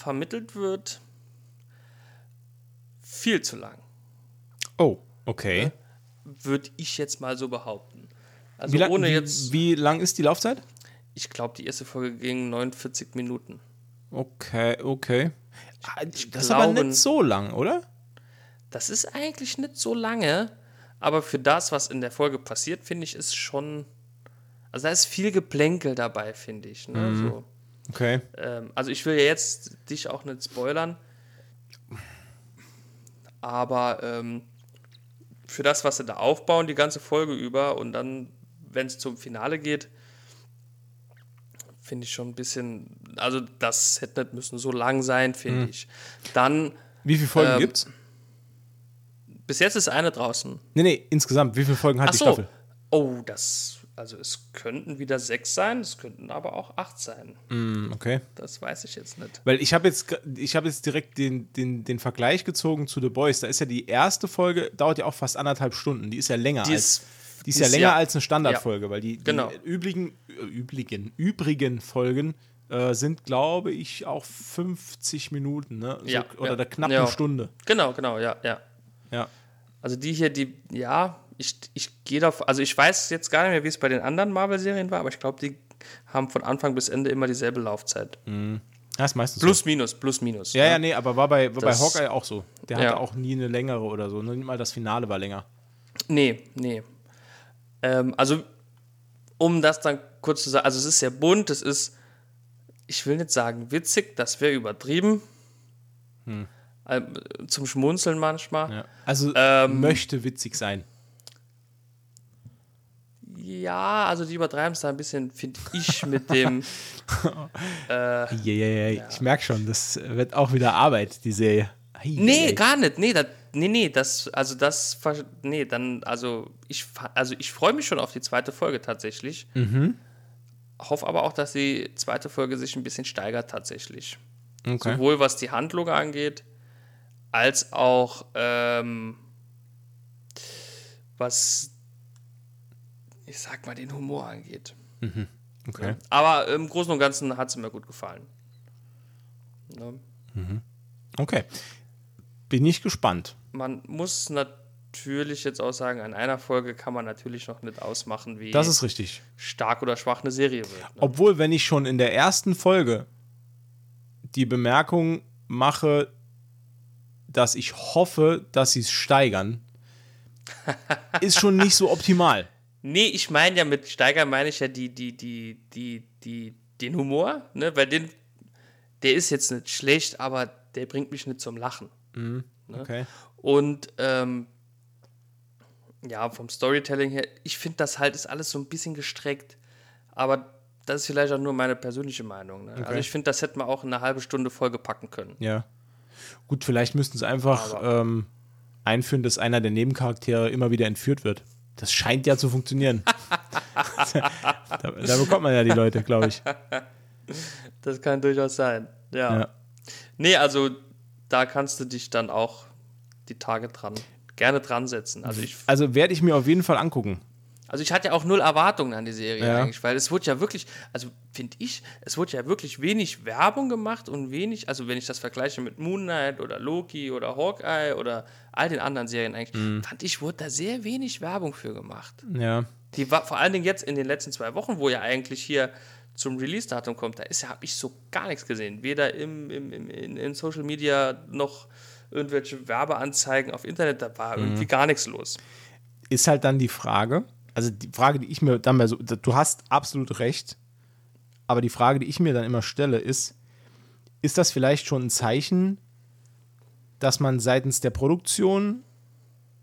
vermittelt wird, viel zu lang, Oh, okay. würde ich jetzt mal so behaupten. Also Wie, lang, ohne wie, jetzt, wie lang ist die Laufzeit? ich glaube, die erste Folge ging 49 Minuten. Okay, okay. Ah, Das ist aber nicht so lang, oder? Das ist eigentlich nicht so lange, aber für das, was in der Folge passiert, finde ich, ist schon. Also da ist viel Geplänkel dabei, finde ich. Ne? So. Okay. Ähm, also ich will ja jetzt dich auch nicht spoilern, aber ähm, für das, was sie da aufbauen, die ganze Folge über und dann, wenn es zum Finale geht, finde ich schon ein bisschen, also das hätte nicht müssen so lang sein, finde ich. Dann, Wie viele Folgen Ähm, gibt's? bis jetzt ist eine draußen. Nee, nee, insgesamt. Wie viele Folgen hat Ach die so. Staffel? Oh, das, also es könnten wieder sechs sein, es könnten aber auch acht sein. Hm, Okay. Das weiß ich jetzt nicht. Weil ich habe jetzt, ich habe jetzt direkt den, den, den Vergleich gezogen zu The Boys. Da ist ja die erste Folge, dauert ja auch fast anderthalb Stunden. Die ist ja länger Die als. ist- Die ist ja ist länger ja- als eine Standardfolge, weil die, die Genau. übrigen, äh, übrigen, übrigen Folgen äh, sind, glaube ich, auch 50 Minuten, ne? So, Ja, oder ja. knapp Ja. eine Stunde. Genau, genau, ja, ja. Ja. Also die hier, die, ja, ich, ich gehe davon, also ich weiß jetzt gar nicht mehr, wie es bei den anderen Marvel-Serien war, aber ich glaube, die haben von Anfang bis Ende immer dieselbe Laufzeit. Ja, ist meistens Plus, minus, plus, minus. so. Ja, ne? ja, nee, aber war bei, war bei Das- Hawkeye auch so. Der Ja. hatte auch nie eine längere oder so. Nicht mal das Finale war länger. Nee, nee. Ähm, also, um das dann kurz zu sagen, also es ist sehr bunt, es ist, ich will nicht sagen witzig, das wäre übertrieben. Ähm, zum Schmunzeln manchmal. Hm. Ja. Also Ähm, möchte witzig sein. Ja, also die übertreiben es da ein bisschen, finde ich, mit dem. Ja, ja, ja. Ich merke schon, das wird auch wieder Arbeit, die Serie. Ei, Nee, ei. gar nicht. Nee, das, nee, nee, das, also das, nee, dann, also ich, also ich freue mich schon auf die zweite Folge tatsächlich. Mhm. Hoffe aber auch, dass die zweite Folge sich ein bisschen steigert tatsächlich. Okay. Sowohl was die Handlung angeht, als auch ähm, was, ich sag mal, den Humor angeht. okay. Aber im Großen und Ganzen hat es mir gut gefallen. Ne? Okay. Bin ich gespannt. Man muss natürlich jetzt auch sagen, an einer Folge kann man natürlich noch nicht ausmachen, wie Das ist richtig. stark oder schwach eine Serie wird. Ne? Obwohl, wenn ich schon in der ersten Folge die Bemerkung mache, dass ich hoffe, dass sie es steigern, ist schon nicht so optimal. Nee, ich meine ja mit Steiger meine ich ja die, die, die, die, die, den Humor, ne? Weil den, der ist jetzt nicht schlecht, aber der bringt mich nicht zum Lachen. Okay. Und ähm, ja, vom Storytelling her, ich finde das halt ist alles so ein bisschen gestreckt, aber das ist vielleicht auch nur meine persönliche Meinung. Ne? Also ich finde, das hätte man auch in eine halbe Stunde vollgepacken können. Ja. Gut, vielleicht müssten sie einfach ähm, einführen, dass einer der Nebencharaktere immer wieder entführt wird. Das scheint ja zu funktionieren. da, da bekommt man ja die Leute, glaube ich. Das kann durchaus sein. Ja. Ja. Nee, also da kannst du dich dann auch die Tage dran, gerne dran setzen. Also ich, Also werde ich mir auf jeden Fall angucken. Also ich hatte ja auch null Erwartungen an die Serie Ja. eigentlich, weil es wurde ja wirklich, also finde ich, es wurde ja wirklich wenig Werbung gemacht und wenig, also wenn ich das vergleiche mit Moon Knight oder Loki oder Hawkeye oder all den anderen Serien eigentlich, Mhm. fand ich, wurde da sehr wenig Werbung für gemacht. Ja. Die war vor allen Dingen jetzt in den letzten zwei Wochen, wo ja eigentlich hier zum Release-Datum kommt, da ist ja, habe ich so gar nichts gesehen. Weder im, im, im, in, in Social Media noch irgendwelche Werbeanzeigen auf Internet, da war Mhm. irgendwie gar nichts los. Ist halt dann die Frage, also die Frage, die ich mir dann bei so, du hast absolut recht, aber die Frage, die ich mir dann immer stelle, ist, ist das vielleicht schon ein Zeichen, dass man seitens der Produktion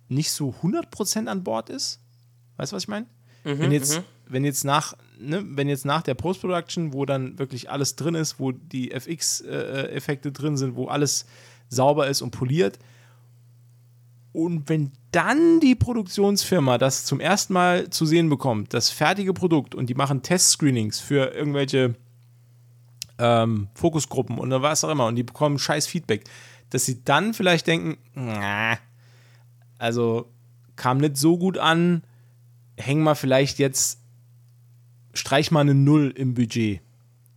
nicht so 100% an Bord ist? Weißt du, was ich meine? wenn, jetzt, wenn, jetzt nach, ne, wenn jetzt nach der Post-Production, wo dann wirklich alles drin ist, wo die FX-Effekte drin sind, wo alles sauber ist und poliert, und wenn dann die Produktionsfirma das zum ersten Mal zu sehen bekommt, das fertige Produkt, und die machen Testscreenings für irgendwelche ähm, Fokusgruppen und was auch immer, und die bekommen scheiß Feedback, dass sie dann vielleicht denken, na, also kam nicht so gut an, häng mal vielleicht jetzt, streich mal eine Null im Budget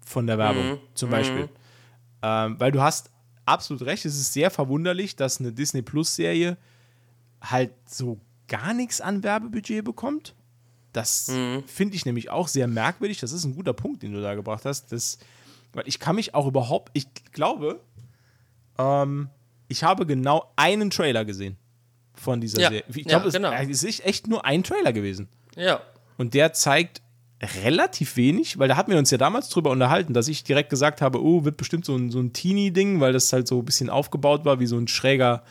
von der Werbung, zum Beispiel. Ähm, weil du hast absolut recht, es ist sehr verwunderlich, dass eine Disney Plus-Serie halt so gar nichts an Werbebudget bekommt. Das finde ich nämlich auch sehr merkwürdig. Das ist ein guter Punkt, den du da gebracht hast. Das, weil ich kann mich auch überhaupt, ich glaube, ähm, ich habe genau einen Trailer gesehen von dieser Ja, Serie. Ich ja, glaube, es, genau. es ist echt nur ein Trailer gewesen. Ja. Und der zeigt relativ wenig, weil da hatten wir uns ja damals drüber unterhalten, dass ich direkt gesagt habe, oh, wird bestimmt so ein, so ein Teenie-Ding, weil das halt so ein bisschen aufgebaut war, wie so ein schräger,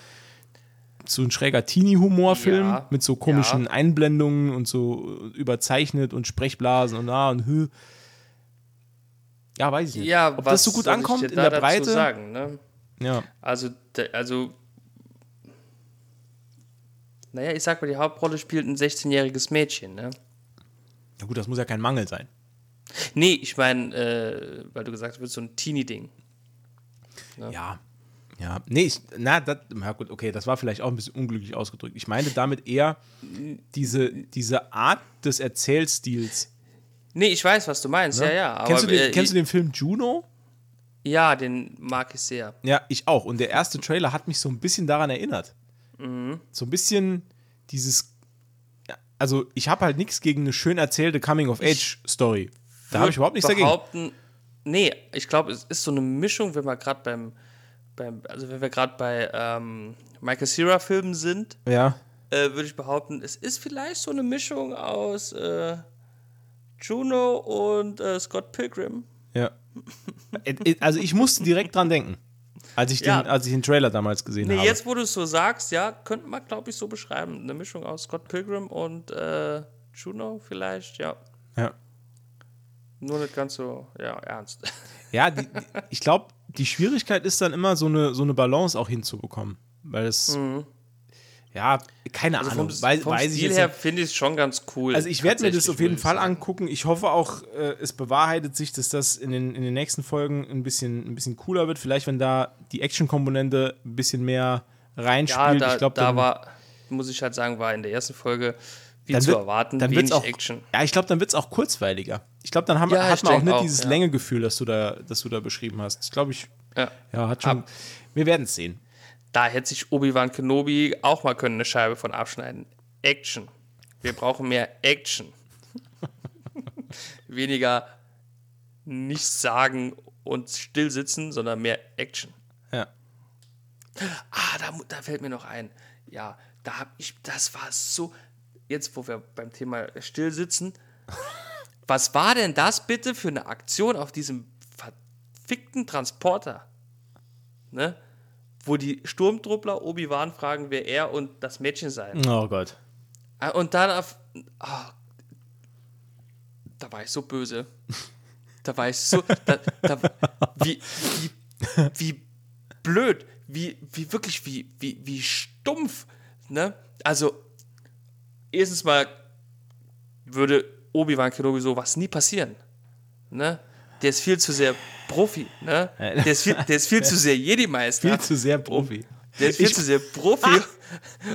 so ein schräger Teenie-Humor-Film Ja, mit so komischen Einblendungen und so überzeichnet und Sprechblasen und na und hü. Ja, weiß ich nicht. Ja, Ob was das so gut ankommt in der Breite. Sagen, ne? Ja. Also, also, naja, ich sag mal, die Hauptrolle spielt ein 16-jähriges Mädchen, ne? ja, gut, das muss ja kein Mangel sein. Nee, ich meine, äh, weil du gesagt hast, so ein Teenie-Ding. Ja. Ja, nee, ich, na, das, na gut, okay, das war vielleicht auch ein bisschen unglücklich ausgedrückt. Ich meine damit eher diese, diese Art des Erzählstils. Nee, ich weiß, was du meinst, ja, ja. Aber, kennst, du den, äh, kennst du den Film Juno? Ja, den mag ich sehr. Ja, ich auch. Und der erste Trailer hat mich so ein bisschen daran erinnert. So ein bisschen dieses. ja, Also, ich habe halt nichts gegen eine schön erzählte Coming-of-Age-Story. Da habe ich überhaupt nichts dagegen. Nee, ich glaube, es ist so eine Mischung, wenn wir gerade beim, beim, also wenn wir gerade bei ähm, Michael Cera-Filmen sind, Ja. äh, würde ich behaupten, es ist vielleicht so eine Mischung aus äh, Juno und äh, Scott Pilgrim. Ja. Äh, also, ich musste direkt dran denken, als ich den, Ja. als ich den Trailer damals gesehen Nee, habe. jetzt, wo du es so sagst, ja, könnte man, glaube ich, so beschreiben. Eine Mischung aus Scott Pilgrim und äh, Juno vielleicht, ja. Ja. Nur nicht ganz so, ja, ernst. Ja, die, die, ich glaube, die Schwierigkeit ist dann immer so eine, so eine Balance auch hinzubekommen. Weil es. Ja, keine Mhm. Also Ahnung. vom, weiß, vom weiß ich Stil jetzt her finde ich es schon ganz cool. Also ich werde mir das auf jeden ich Fall sagen. angucken. Ich hoffe auch, äh, es bewahrheitet sich, dass das in den, in den nächsten Folgen ein bisschen, ein bisschen cooler wird. Vielleicht, wenn da die Action-Komponente ein bisschen mehr Ja, reinspielt. da, ich glaube, da war, muss ich halt sagen, war in der ersten Folge, wie dann zu wird, erwarten, dann wenig auch, Action. Ja, ich glaube, dann wird es auch kurzweiliger. Ich glaube, dann haben, Ja, hat ich man auch nicht auch, dieses ja. Längegefühl, das du da, das du da beschrieben hast. Das glaube ich, Ja. ja, hat schon. Ab- wir werden es sehen. Da hätte sich Obi-Wan Kenobi auch mal können eine Scheibe von abschneiden. Action. Wir brauchen mehr Action. Weniger nichts sagen und still sitzen, sondern mehr Action. Ja. Ah, da, da fällt mir noch ein. Ja, da hab ich, das war so. Jetzt, wo wir beim Thema still sitzen, was war denn das bitte für eine Aktion auf diesem verfickten Transporter? Ne? Wo die Sturmtruppler Obi-Wan fragen, wer er und das Mädchen sei. Oh Gott. Ah, Und dann auf. ah, da war ich so böse. Da war ich so. Da, da, wie, wie, wie blöd. Wie, wie wirklich, wie, wie, wie stumpf. Ne? Also, erstens mal würde Obi-Wan Kenobi sowas nie passieren. Ne? Der ist viel zu sehr Profi. Ne? Der, ist viel, der ist viel zu sehr Jedi-Meister. Viel zu sehr Profi. Der ist viel Ich- zu sehr Profi,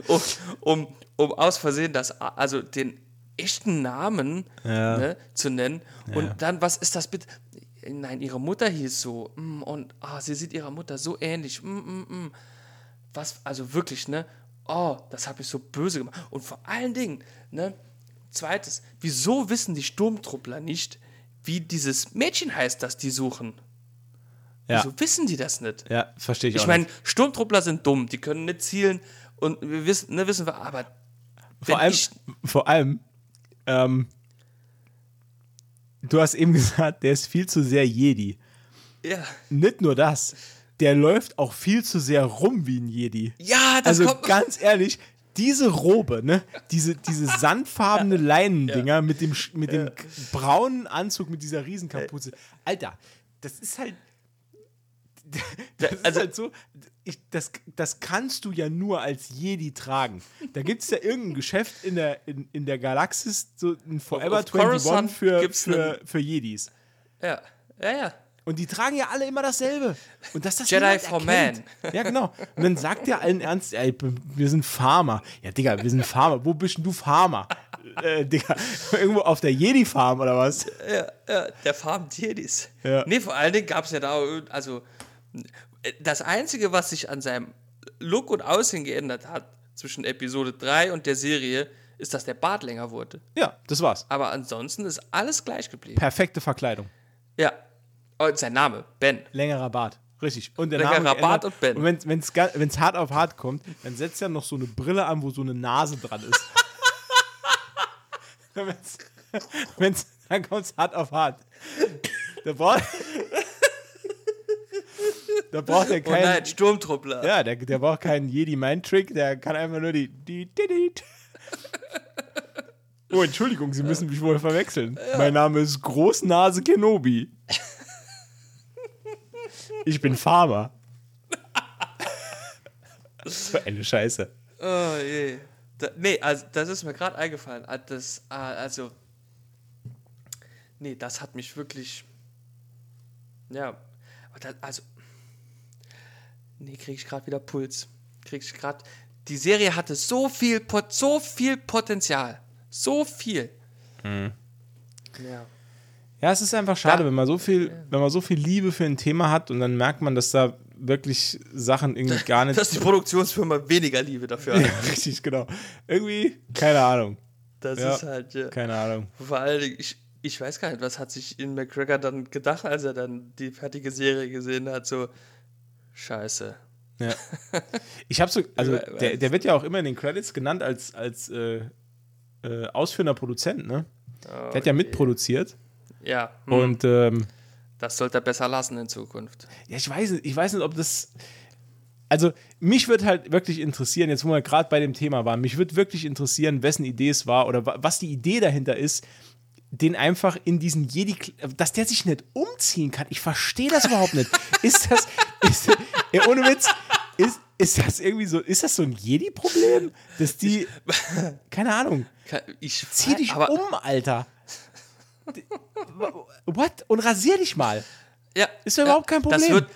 um, um, um aus Versehen das, also den, echten Namen Ja. ne, zu nennen. Und dann, was ist das bitte? Nein, ihre Mutter hieß so. mm, Und ah, sie sieht ihrer Mutter so ähnlich. mm, mm. Was, also wirklich, ne? Oh, das habe ich so böse gemacht. Und vor allen Dingen, ne? Zweites, wieso wissen die Sturmtruppler nicht, wie dieses Mädchen heißt, das die suchen? Ja, Wieso wissen die das nicht? ja verstehe ich, Ich auch meine, nicht. Sturmtruppler sind dumm, die können nicht zielen und wir wissen, ne, wissen wir, aber Vor allem, ich, vor allem ähm, du hast eben gesagt, der ist viel zu sehr Jedi. ja, Nicht nur das, der läuft auch viel zu sehr rum wie ein Jedi. ja, das Also kommt ganz ehrlich, diese Robe, ne, diese, diese sandfarbene Leinendinger mit dem, mit dem braunen Anzug mit dieser Riesenkapuze. Alter, das ist halt. Das ist Also- halt so, ich, das, das kannst du ja nur als Jedi tragen. Da gibt es ja irgendein Geschäft in der, in, in der Galaxis, so ein Forever auf Coruscant 21 für, für, für Jedis. ja, ja, ja. Und die tragen ja alle immer dasselbe. Und dass das Jedi for erkennt. Ja, genau. Und dann sagt der allen Ernst, ey, wir sind Farmer. Ja, Digga, wir sind Farmer. Wo bist denn du Farmer? Äh, Digga, irgendwo auf der Jedi-Farm oder was? Ja, ja, der Farm Jedis. Ja. Nee, vor allen Dingen gab es ja da, also das Einzige, was sich an seinem Look und Aussehen geändert hat zwischen Episode 3 und der Serie, ist, dass der Bart länger wurde. Ja, das war's. Aber ansonsten ist alles gleich geblieben. Perfekte Verkleidung. Ja. Und sein Name, Ben. Längerer Bart. Richtig. Und der Längerer Name Bart und Ben. Und wenn es hart auf hart kommt, dann setzt er noch so eine Brille an, wo so eine Nase dran ist. wenn's, wenn's, dann kommt es hart auf hart. Da braucht, da braucht er Oh keinen. nein, Sturmtruppler. Ja, der, der braucht keinen Jedi-Mind-Trick, der kann einfach nur die. die, die, die. Oh, Entschuldigung, Sie müssen mich wohl verwechseln. Mein Name ist Großnase Kenobi. Ich bin Farmer. So eine Scheiße. Oh je. Da, nee, also das ist mir gerade eingefallen. Ah, Das, ah, also. Nee, das hat mich wirklich. Ja. das- Also. Nee, krieg ich gerade wieder Puls. Krieg ich gerade. Die Serie hatte so viel, Pot so viel Potenzial. So viel. Ja. Ja, es ist einfach schade, Ja. wenn man so viel, wenn man so viel Liebe für ein Thema hat und dann merkt man, dass da wirklich Sachen irgendwie gar nicht. Dass die Produktionsfirma weniger Liebe dafür ja, hat. richtig, genau. Irgendwie, keine Ahnung. Das Ja. ist halt, ja. Keine Ahnung. Vor allen Dingen, ich, ich weiß gar nicht, was hat sich in McGregor dann gedacht, als er dann die fertige Serie gesehen hat, so Scheiße. Ja. Ich habe so, also der, der wird ja auch immer in den Credits genannt als, als äh, äh, ausführender Produzent, ne? der hat ja mitproduziert. Ja, hm, Und ähm, das sollte er besser lassen in Zukunft. ja, ich weiß nicht, ich weiß nicht, ob das. Also, mich würde halt wirklich interessieren, jetzt wo wir gerade bei dem Thema waren, mich würde wirklich interessieren, wessen Idee es war oder wa- was die Idee dahinter ist, den einfach in diesen Jedi, dass der sich nicht umziehen kann. Ich verstehe das überhaupt nicht. Ist das, ist, ey, ohne Witz, ist, ist das irgendwie so, ist das so ein Jedi-Problem? Dass die, keine Ahnung, Ich zieh dich aber, um, Alter. What? Und rasier dich mal. Ja, Ist ja überhaupt kein Problem. wird,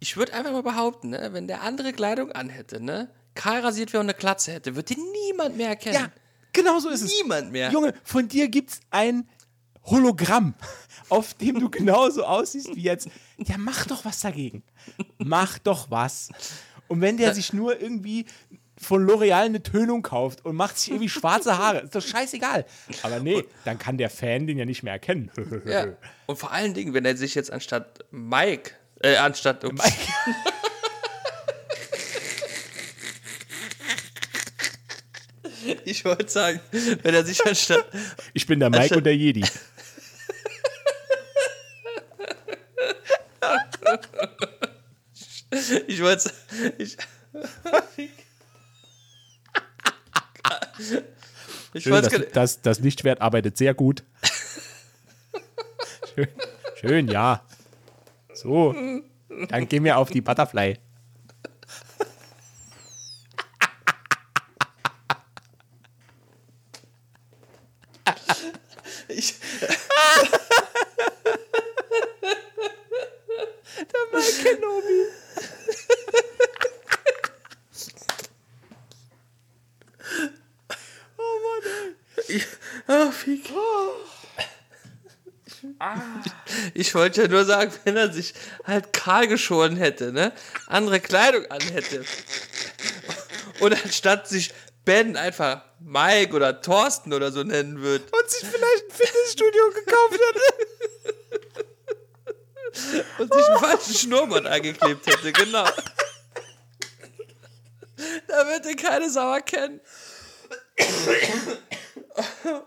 ich würde einfach mal behaupten, ne, wenn der andere Kleidung anhätte, ne, kahl rasiert wäre und eine Klatze hätte, würde den niemand mehr erkennen. Ja, genau so ist es. Niemand mehr. Junge, von dir gibt's ein Hologramm, auf dem du genauso aussiehst wie jetzt. Ja, mach doch was dagegen. Mach doch was. Und wenn der sich nur irgendwie von L'Oreal eine Tönung kauft und macht sich irgendwie schwarze Haare, ist doch scheißegal. Aber nee, dann kann der Fan den ja nicht mehr erkennen. Ja. Und vor allen Dingen, wenn er sich jetzt anstatt Mike, äh, anstatt ups, ich wollte sagen, wenn er sich anstatt Ich bin der Mike Anstatt- und der Jedi. Ich wollte ich, ich Schön, das, das, das Lichtschwert arbeitet sehr gut. Schön, schön, ja. So, dann gehen wir auf die Butterfly. ich, Kenobi. oh Mann, ey. Ich, oh, Fick. Ich wollte ja nur sagen, wenn er sich halt kahl geschoren hätte, ne? Andere Kleidung anhätte. Und anstatt sich Ben einfach Mike oder Thorsten oder so nennen würde. Und sich vielleicht ein Fitnessstudio gekauft hätte. Und sich einen falschen Schnurrbart angeklebt hätte, genau. Da wird ihn keine Sauer kennen.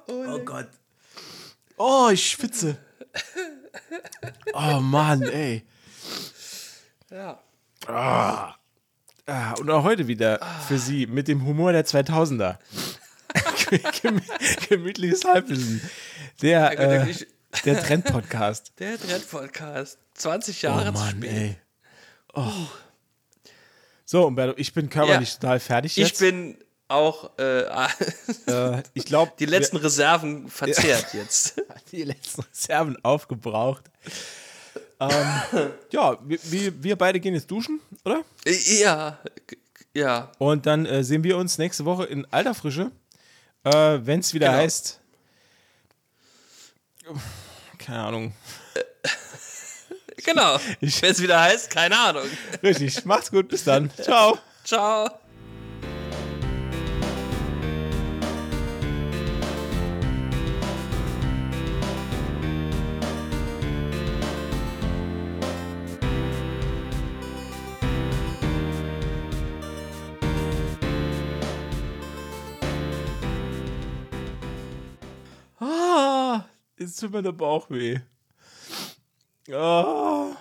Oh Gott. Oh, ich schwitze. Oh Mann, ey. Ja. Ah, und auch heute wieder für Sie mit dem Humor der 2000er. Gemü gemütliches Halbwissen. Der, Ja, äh, ich- der Trend-Podcast. Der Trend-Podcast. 20 Oh Jahre zu Mann, spät. ey. Oh. So, Umberto, ich bin körperlich Ja. total fertig Ich jetzt. bin auch äh, äh, ich glaube, die letzten Reserven verzehrt jetzt. die letzten Reserven aufgebraucht. ähm, ja, wir, wir, wir beide gehen jetzt duschen, oder? Ja, ja. Und dann äh, sehen wir uns nächste Woche in alter Frische, äh, wenn es wieder Genau. heißt. Keine Ahnung. Genau. Ich- Wenn es wieder heißt, keine Ahnung. Richtig. Macht's gut. Bis dann. Ciao. Ciao. Jetzt tut mir der Bauch weh. Ah.